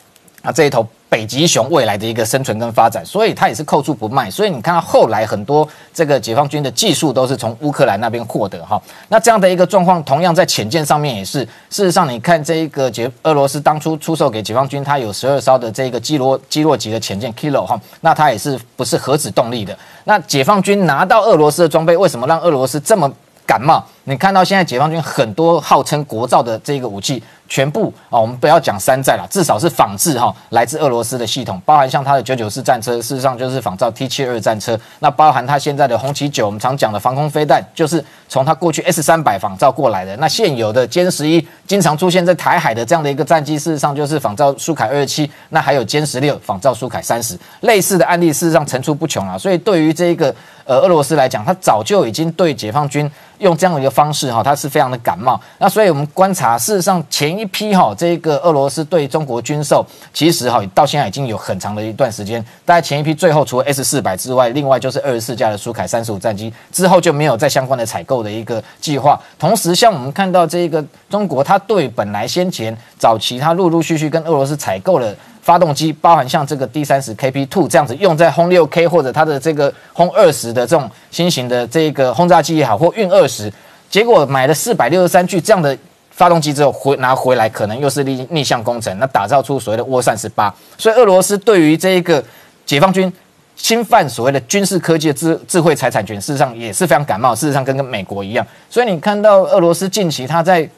啊这一头。北极熊未来的一个生存跟发展，所以它也是扣住不卖。所以你看到后来很多这个解放军的技术都是从乌克兰那边获得哈。那这样的一个状况，同样在潜舰上面也是。事实上，你看这一个解俄罗斯当初出售给解放军，它有十二艘的这个基罗基洛级的潜舰 Kilo 哈，那它也是不是核子动力的。那解放军拿到俄罗斯的装备，为什么让俄罗斯这么感冒？你看到现在解放军很多号称国造的这个武器。全部啊，我们不要讲山寨了，至少是仿制哈，来自俄罗斯的系统，包含像它的九九式战车，事实上就是仿造 T 七二战车。那包含它现在的红旗九，我们常讲的防空飞弹，就是从它过去 S 三百仿造过来的。那现有的歼十一，经常出现在台海的这样的一个战机，事实上就是仿造苏凯二七。那还有歼十六仿造苏凯三十，类似的案例事实上层出不穷啊。所以对于这个呃俄罗斯来讲，它早就已经对解放军用这样的一个方式哈，它是非常的感冒。那所以我们观察，事实上前。一批哈，这个俄罗斯对中国军售，其实哈到现在已经有很长的一段时间。大概前一批最后除了 S 四百之外，另外就是二十四架的苏凯三十五战机，之后就没有再相关的采购的一个计划。同时，像我们看到这个中国，它对本来先前早期它陆陆续续跟俄罗斯采购了发动机，包含像这个 D 三十 KP Two 这样子用在轰六 K 或者它的这个轰二十的这种新型的这个轰炸机也好，或运二十，结果买了四百六十三具这样的。发动机之后回拿回来，可能又是逆逆向工程，那打造出所谓的涡扇十八。所以俄罗斯对于这一个解放军侵犯所谓的军事科技的智智慧财产权，事实上也是非常感冒。事实上跟跟美国一样，所以你看到俄罗斯近期他在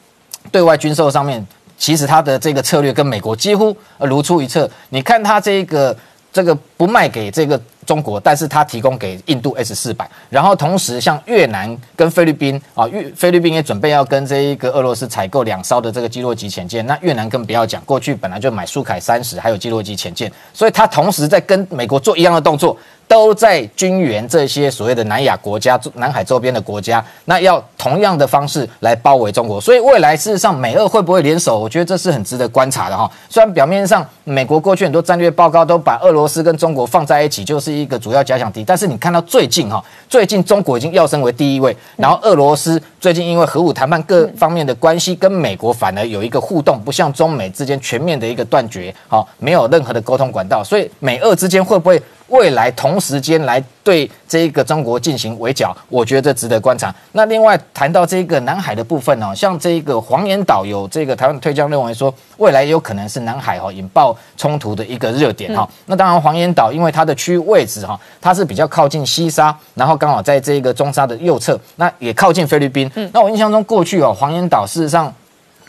对外军售上面，其实他的这个策略跟美国几乎如出一辙。你看他这个这个不卖给这个中国，但是它提供给印度 S 四百，然后同时像越南跟菲律宾啊，越菲律宾也准备要跟这一个俄罗斯采购两艘的这个基洛级潜舰，那越南更不要讲，过去本来就买苏凯三十还有基洛级潜舰，所以它同时在跟美国做一样的动作。都在军援这些所谓的南亚国家、南海周边的国家，那要同样的方式来包围中国。所以未来事实上，美俄会不会联手？我觉得这是很值得观察的哈。虽然表面上美国过去很多战略报告都把俄罗斯跟中国放在一起，就是一个主要假想敌，但是你看到最近哈，最近中国已经要升为第一位，然后俄罗斯最近因为核武谈判各方面的关系，跟美国反而有一个互动，不像中美之间全面的一个断绝，好，没有任何的沟通管道，所以美俄之间会不会？未来同时间来对这个中国进行围剿，我觉得值得观察。那另外谈到这个南海的部分呢，像这个黄岩岛有这个台湾推将认为说，未来有可能是南海哈引爆冲突的一个热点哈。那当然黄岩岛因为它的区域位置哈，它是比较靠近西沙，然后刚好在这个中沙的右侧，那也靠近菲律宾。那我印象中过去哦，黄岩岛事实上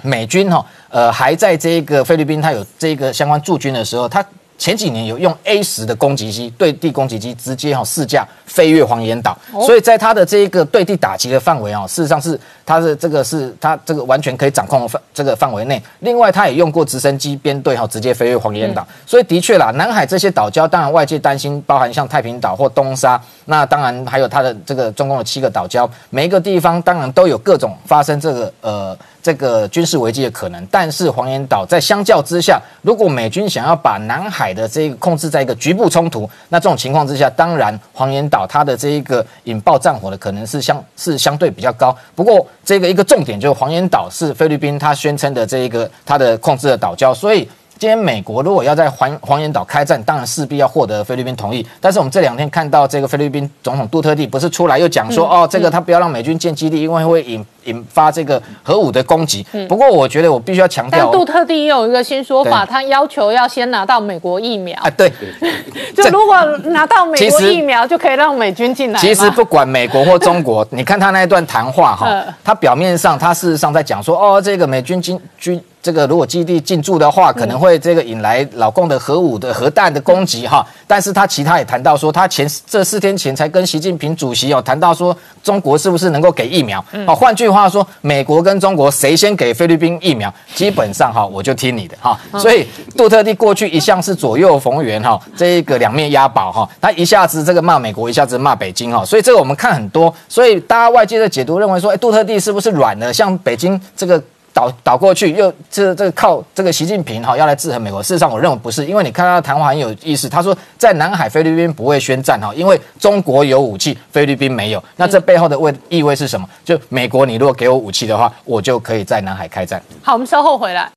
美军哈呃还在这个菲律宾，它有这个相关驻军的时候，它。前几年有用 A 十的攻击机对地攻击机直接哈试驾飞越黄岩岛，所以在它的这一个对地打击的范围啊，事实上是它的这个是它这个完全可以掌控的范这个范围内。另外，它也用过直升机编队哈直接飞越黄岩岛，所以的确啦，南海这些岛礁，当然外界担心，包含像太平岛或东沙，那当然还有它的这个中共的七个岛礁，每一个地方当然都有各种发生这个呃。这个军事危机的可能，但是黄岩岛在相较之下，如果美军想要把南海的这个控制在一个局部冲突，那这种情况之下，当然黄岩岛它的这一个引爆战火的可能是相是相对比较高。不过这个一个重点就是黄岩岛是菲律宾它宣称的这一个它的控制的岛礁，所以。今天美国如果要在黄黄岩岛开战，当然势必要获得菲律宾同意。但是我们这两天看到这个菲律宾总统杜特地不是出来又讲说，哦，这个他不要让美军建基地，因为会引引发这个核武的攻击。不过我觉得我必须要强调，但杜特地也有一个新说法，他要求要先拿到美国疫苗啊。对，就如果拿到美国疫苗，就可以让美军进来。其实不管美国或中国，你看他那一段谈话哈，他表面上他事实上在讲说，哦，这个美军军军。这个如果基地进驻的话，可能会这个引来老共的核武的核弹的攻击哈。但是他其他也谈到说，他前这四天前才跟习近平主席哦谈到说，中国是不是能够给疫苗？哦，换句话说，美国跟中国谁先给菲律宾疫苗，基本上哈我就听你的哈。所以杜特地过去一向是左右逢源哈，这一个两面押宝哈，他一下子这个骂美国，一下子骂北京哈。所以这个我们看很多，所以大家外界的解读认为说，哎，杜特地是不是软了？像北京这个。倒倒过去，又这这靠这个习近平哈要来制衡美国。事实上，我认为不是，因为你看他的谈话很有意思。他说，在南海菲律宾不会宣战哈，因为中国有武器，菲律宾没有。那这背后的味意味是什么？就美国，你如果给我武器的话，我就可以在南海开战。好，我们稍后回来。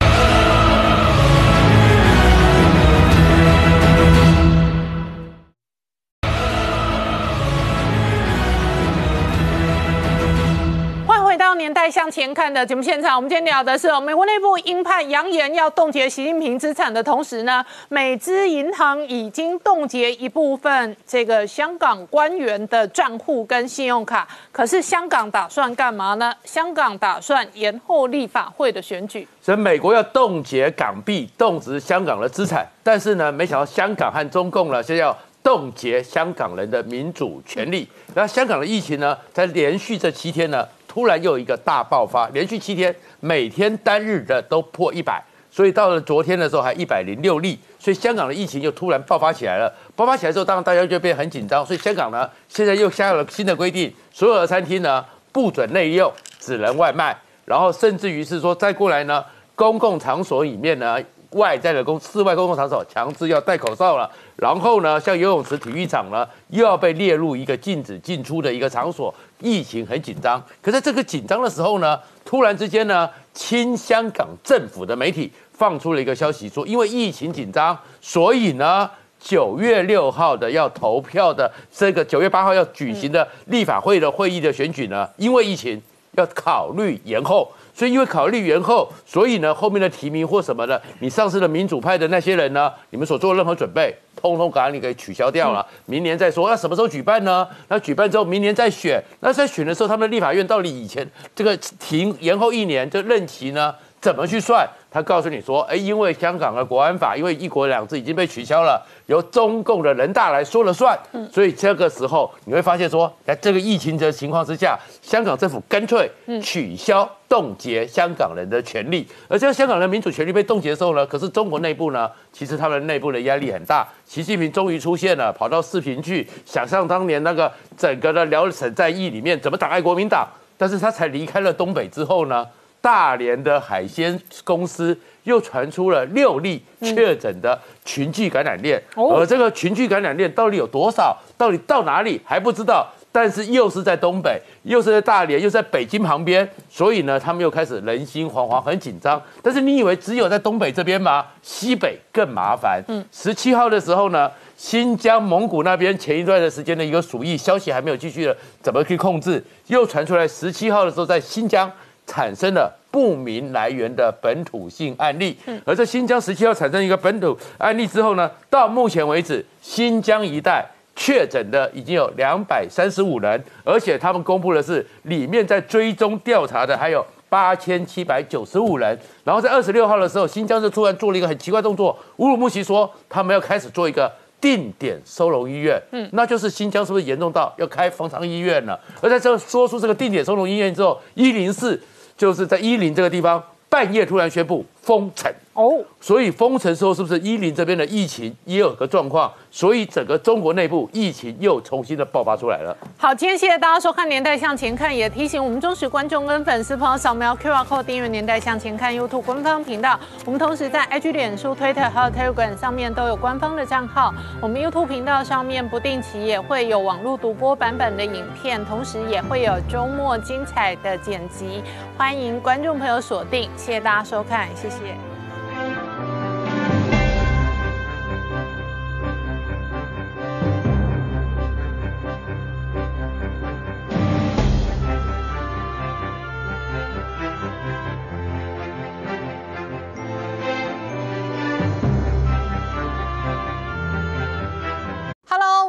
年代向前看的节目现场，我们今天聊的是美国内部鹰派扬言要冻结习近平资产的同时呢，美资银行已经冻结一部分这个香港官员的账户跟信用卡。可是香港打算干嘛呢？香港打算延后立法会的选举。所以美国要冻结港币，冻结香港的资产，但是呢，没想到香港和中共呢，现在要冻结香港人的民主权利。那香港的疫情呢，在连续这七天呢？突然又一个大爆发，连续七天每天单日的都破一百，所以到了昨天的时候还一百零六例，所以香港的疫情又突然爆发起来了。爆发起来之后，当然大家就变很紧张，所以香港呢现在又下了新的规定，所有的餐厅呢不准内用，只能外卖，然后甚至于是说再过来呢，公共场所里面呢。外在的公室外公共场所强制要戴口罩了，然后呢，像游泳池、体育场呢，又要被列入一个禁止进出的一个场所，疫情很紧张。可在这个紧张的时候呢，突然之间呢，亲香港政府的媒体放出了一个消息，说因为疫情紧张，所以呢，九月六号的要投票的这个九月八号要举行的立法会的会议的选举呢，因为疫情要考虑延后。所以，因为考虑延后，所以呢，后面的提名或什么的，你上次的民主派的那些人呢，你们所做的任何准备，通通把你给取消掉了。明年再说，那什么时候举办呢？那举办之后，明年再选。那在选的时候，他们的立法院到底以前这个停延后一年，这任期呢，怎么去算？他告诉你说，哎，因为香港的国安法，因为一国两制已经被取消了，由中共的人大来说了算，所以这个时候你会发现说，在这个疫情的情况之下，香港政府干脆取消冻结香港人的权利，而这个香港人民主权利被冻结的时候呢，可是中国内部呢，其实他们内部的压力很大，习近平终于出现了，跑到视频去想象当年那个整个的辽沈战役里面怎么打败国民党，但是他才离开了东北之后呢？大连的海鲜公司又传出了六例确诊的群聚感染链，而这个群聚感染链到底有多少？到底到哪里还不知道。但是又是在东北，又是在大连，又在北京旁边，所以呢，他们又开始人心惶惶，很紧张。但是你以为只有在东北这边吗？西北更麻烦。嗯，十七号的时候呢，新疆、蒙古那边前一段的时间的一个鼠疫消息还没有继续的，怎么去控制？又传出来十七号的时候，在新疆。产生了不明来源的本土性案例，而在新疆十七号产生一个本土案例之后呢，到目前为止，新疆一带确诊的已经有两百三十五人，而且他们公布的是里面在追踪调查的还有八千七百九十五人。然后在二十六号的时候，新疆就突然做了一个很奇怪动作，乌鲁木齐说他们要开始做一个定点收容医院，嗯，那就是新疆是不是严重到要开方舱医院了？而在这说出这个定点收容医院之后，一零四。就是在伊林这个地方，半夜突然宣布封城。哦，所以封城之后，是不是伊林这边的疫情也有个状况？所以整个中国内部疫情又重新的爆发出来了。好，今天谢谢大家收看《年代向前看》，也提醒我们忠实观众跟粉丝朋友扫描 QR Code 订阅《年代向前看》YouTube 官方频道。我们同时在 IG、脸书、Twitter 还有 Telegram 上面都有官方的账号。我们 YouTube 频道上面不定期也会有网络独播版本的影片，同时也会有周末精彩的剪辑，欢迎观众朋友锁定。谢谢大家收看，谢谢。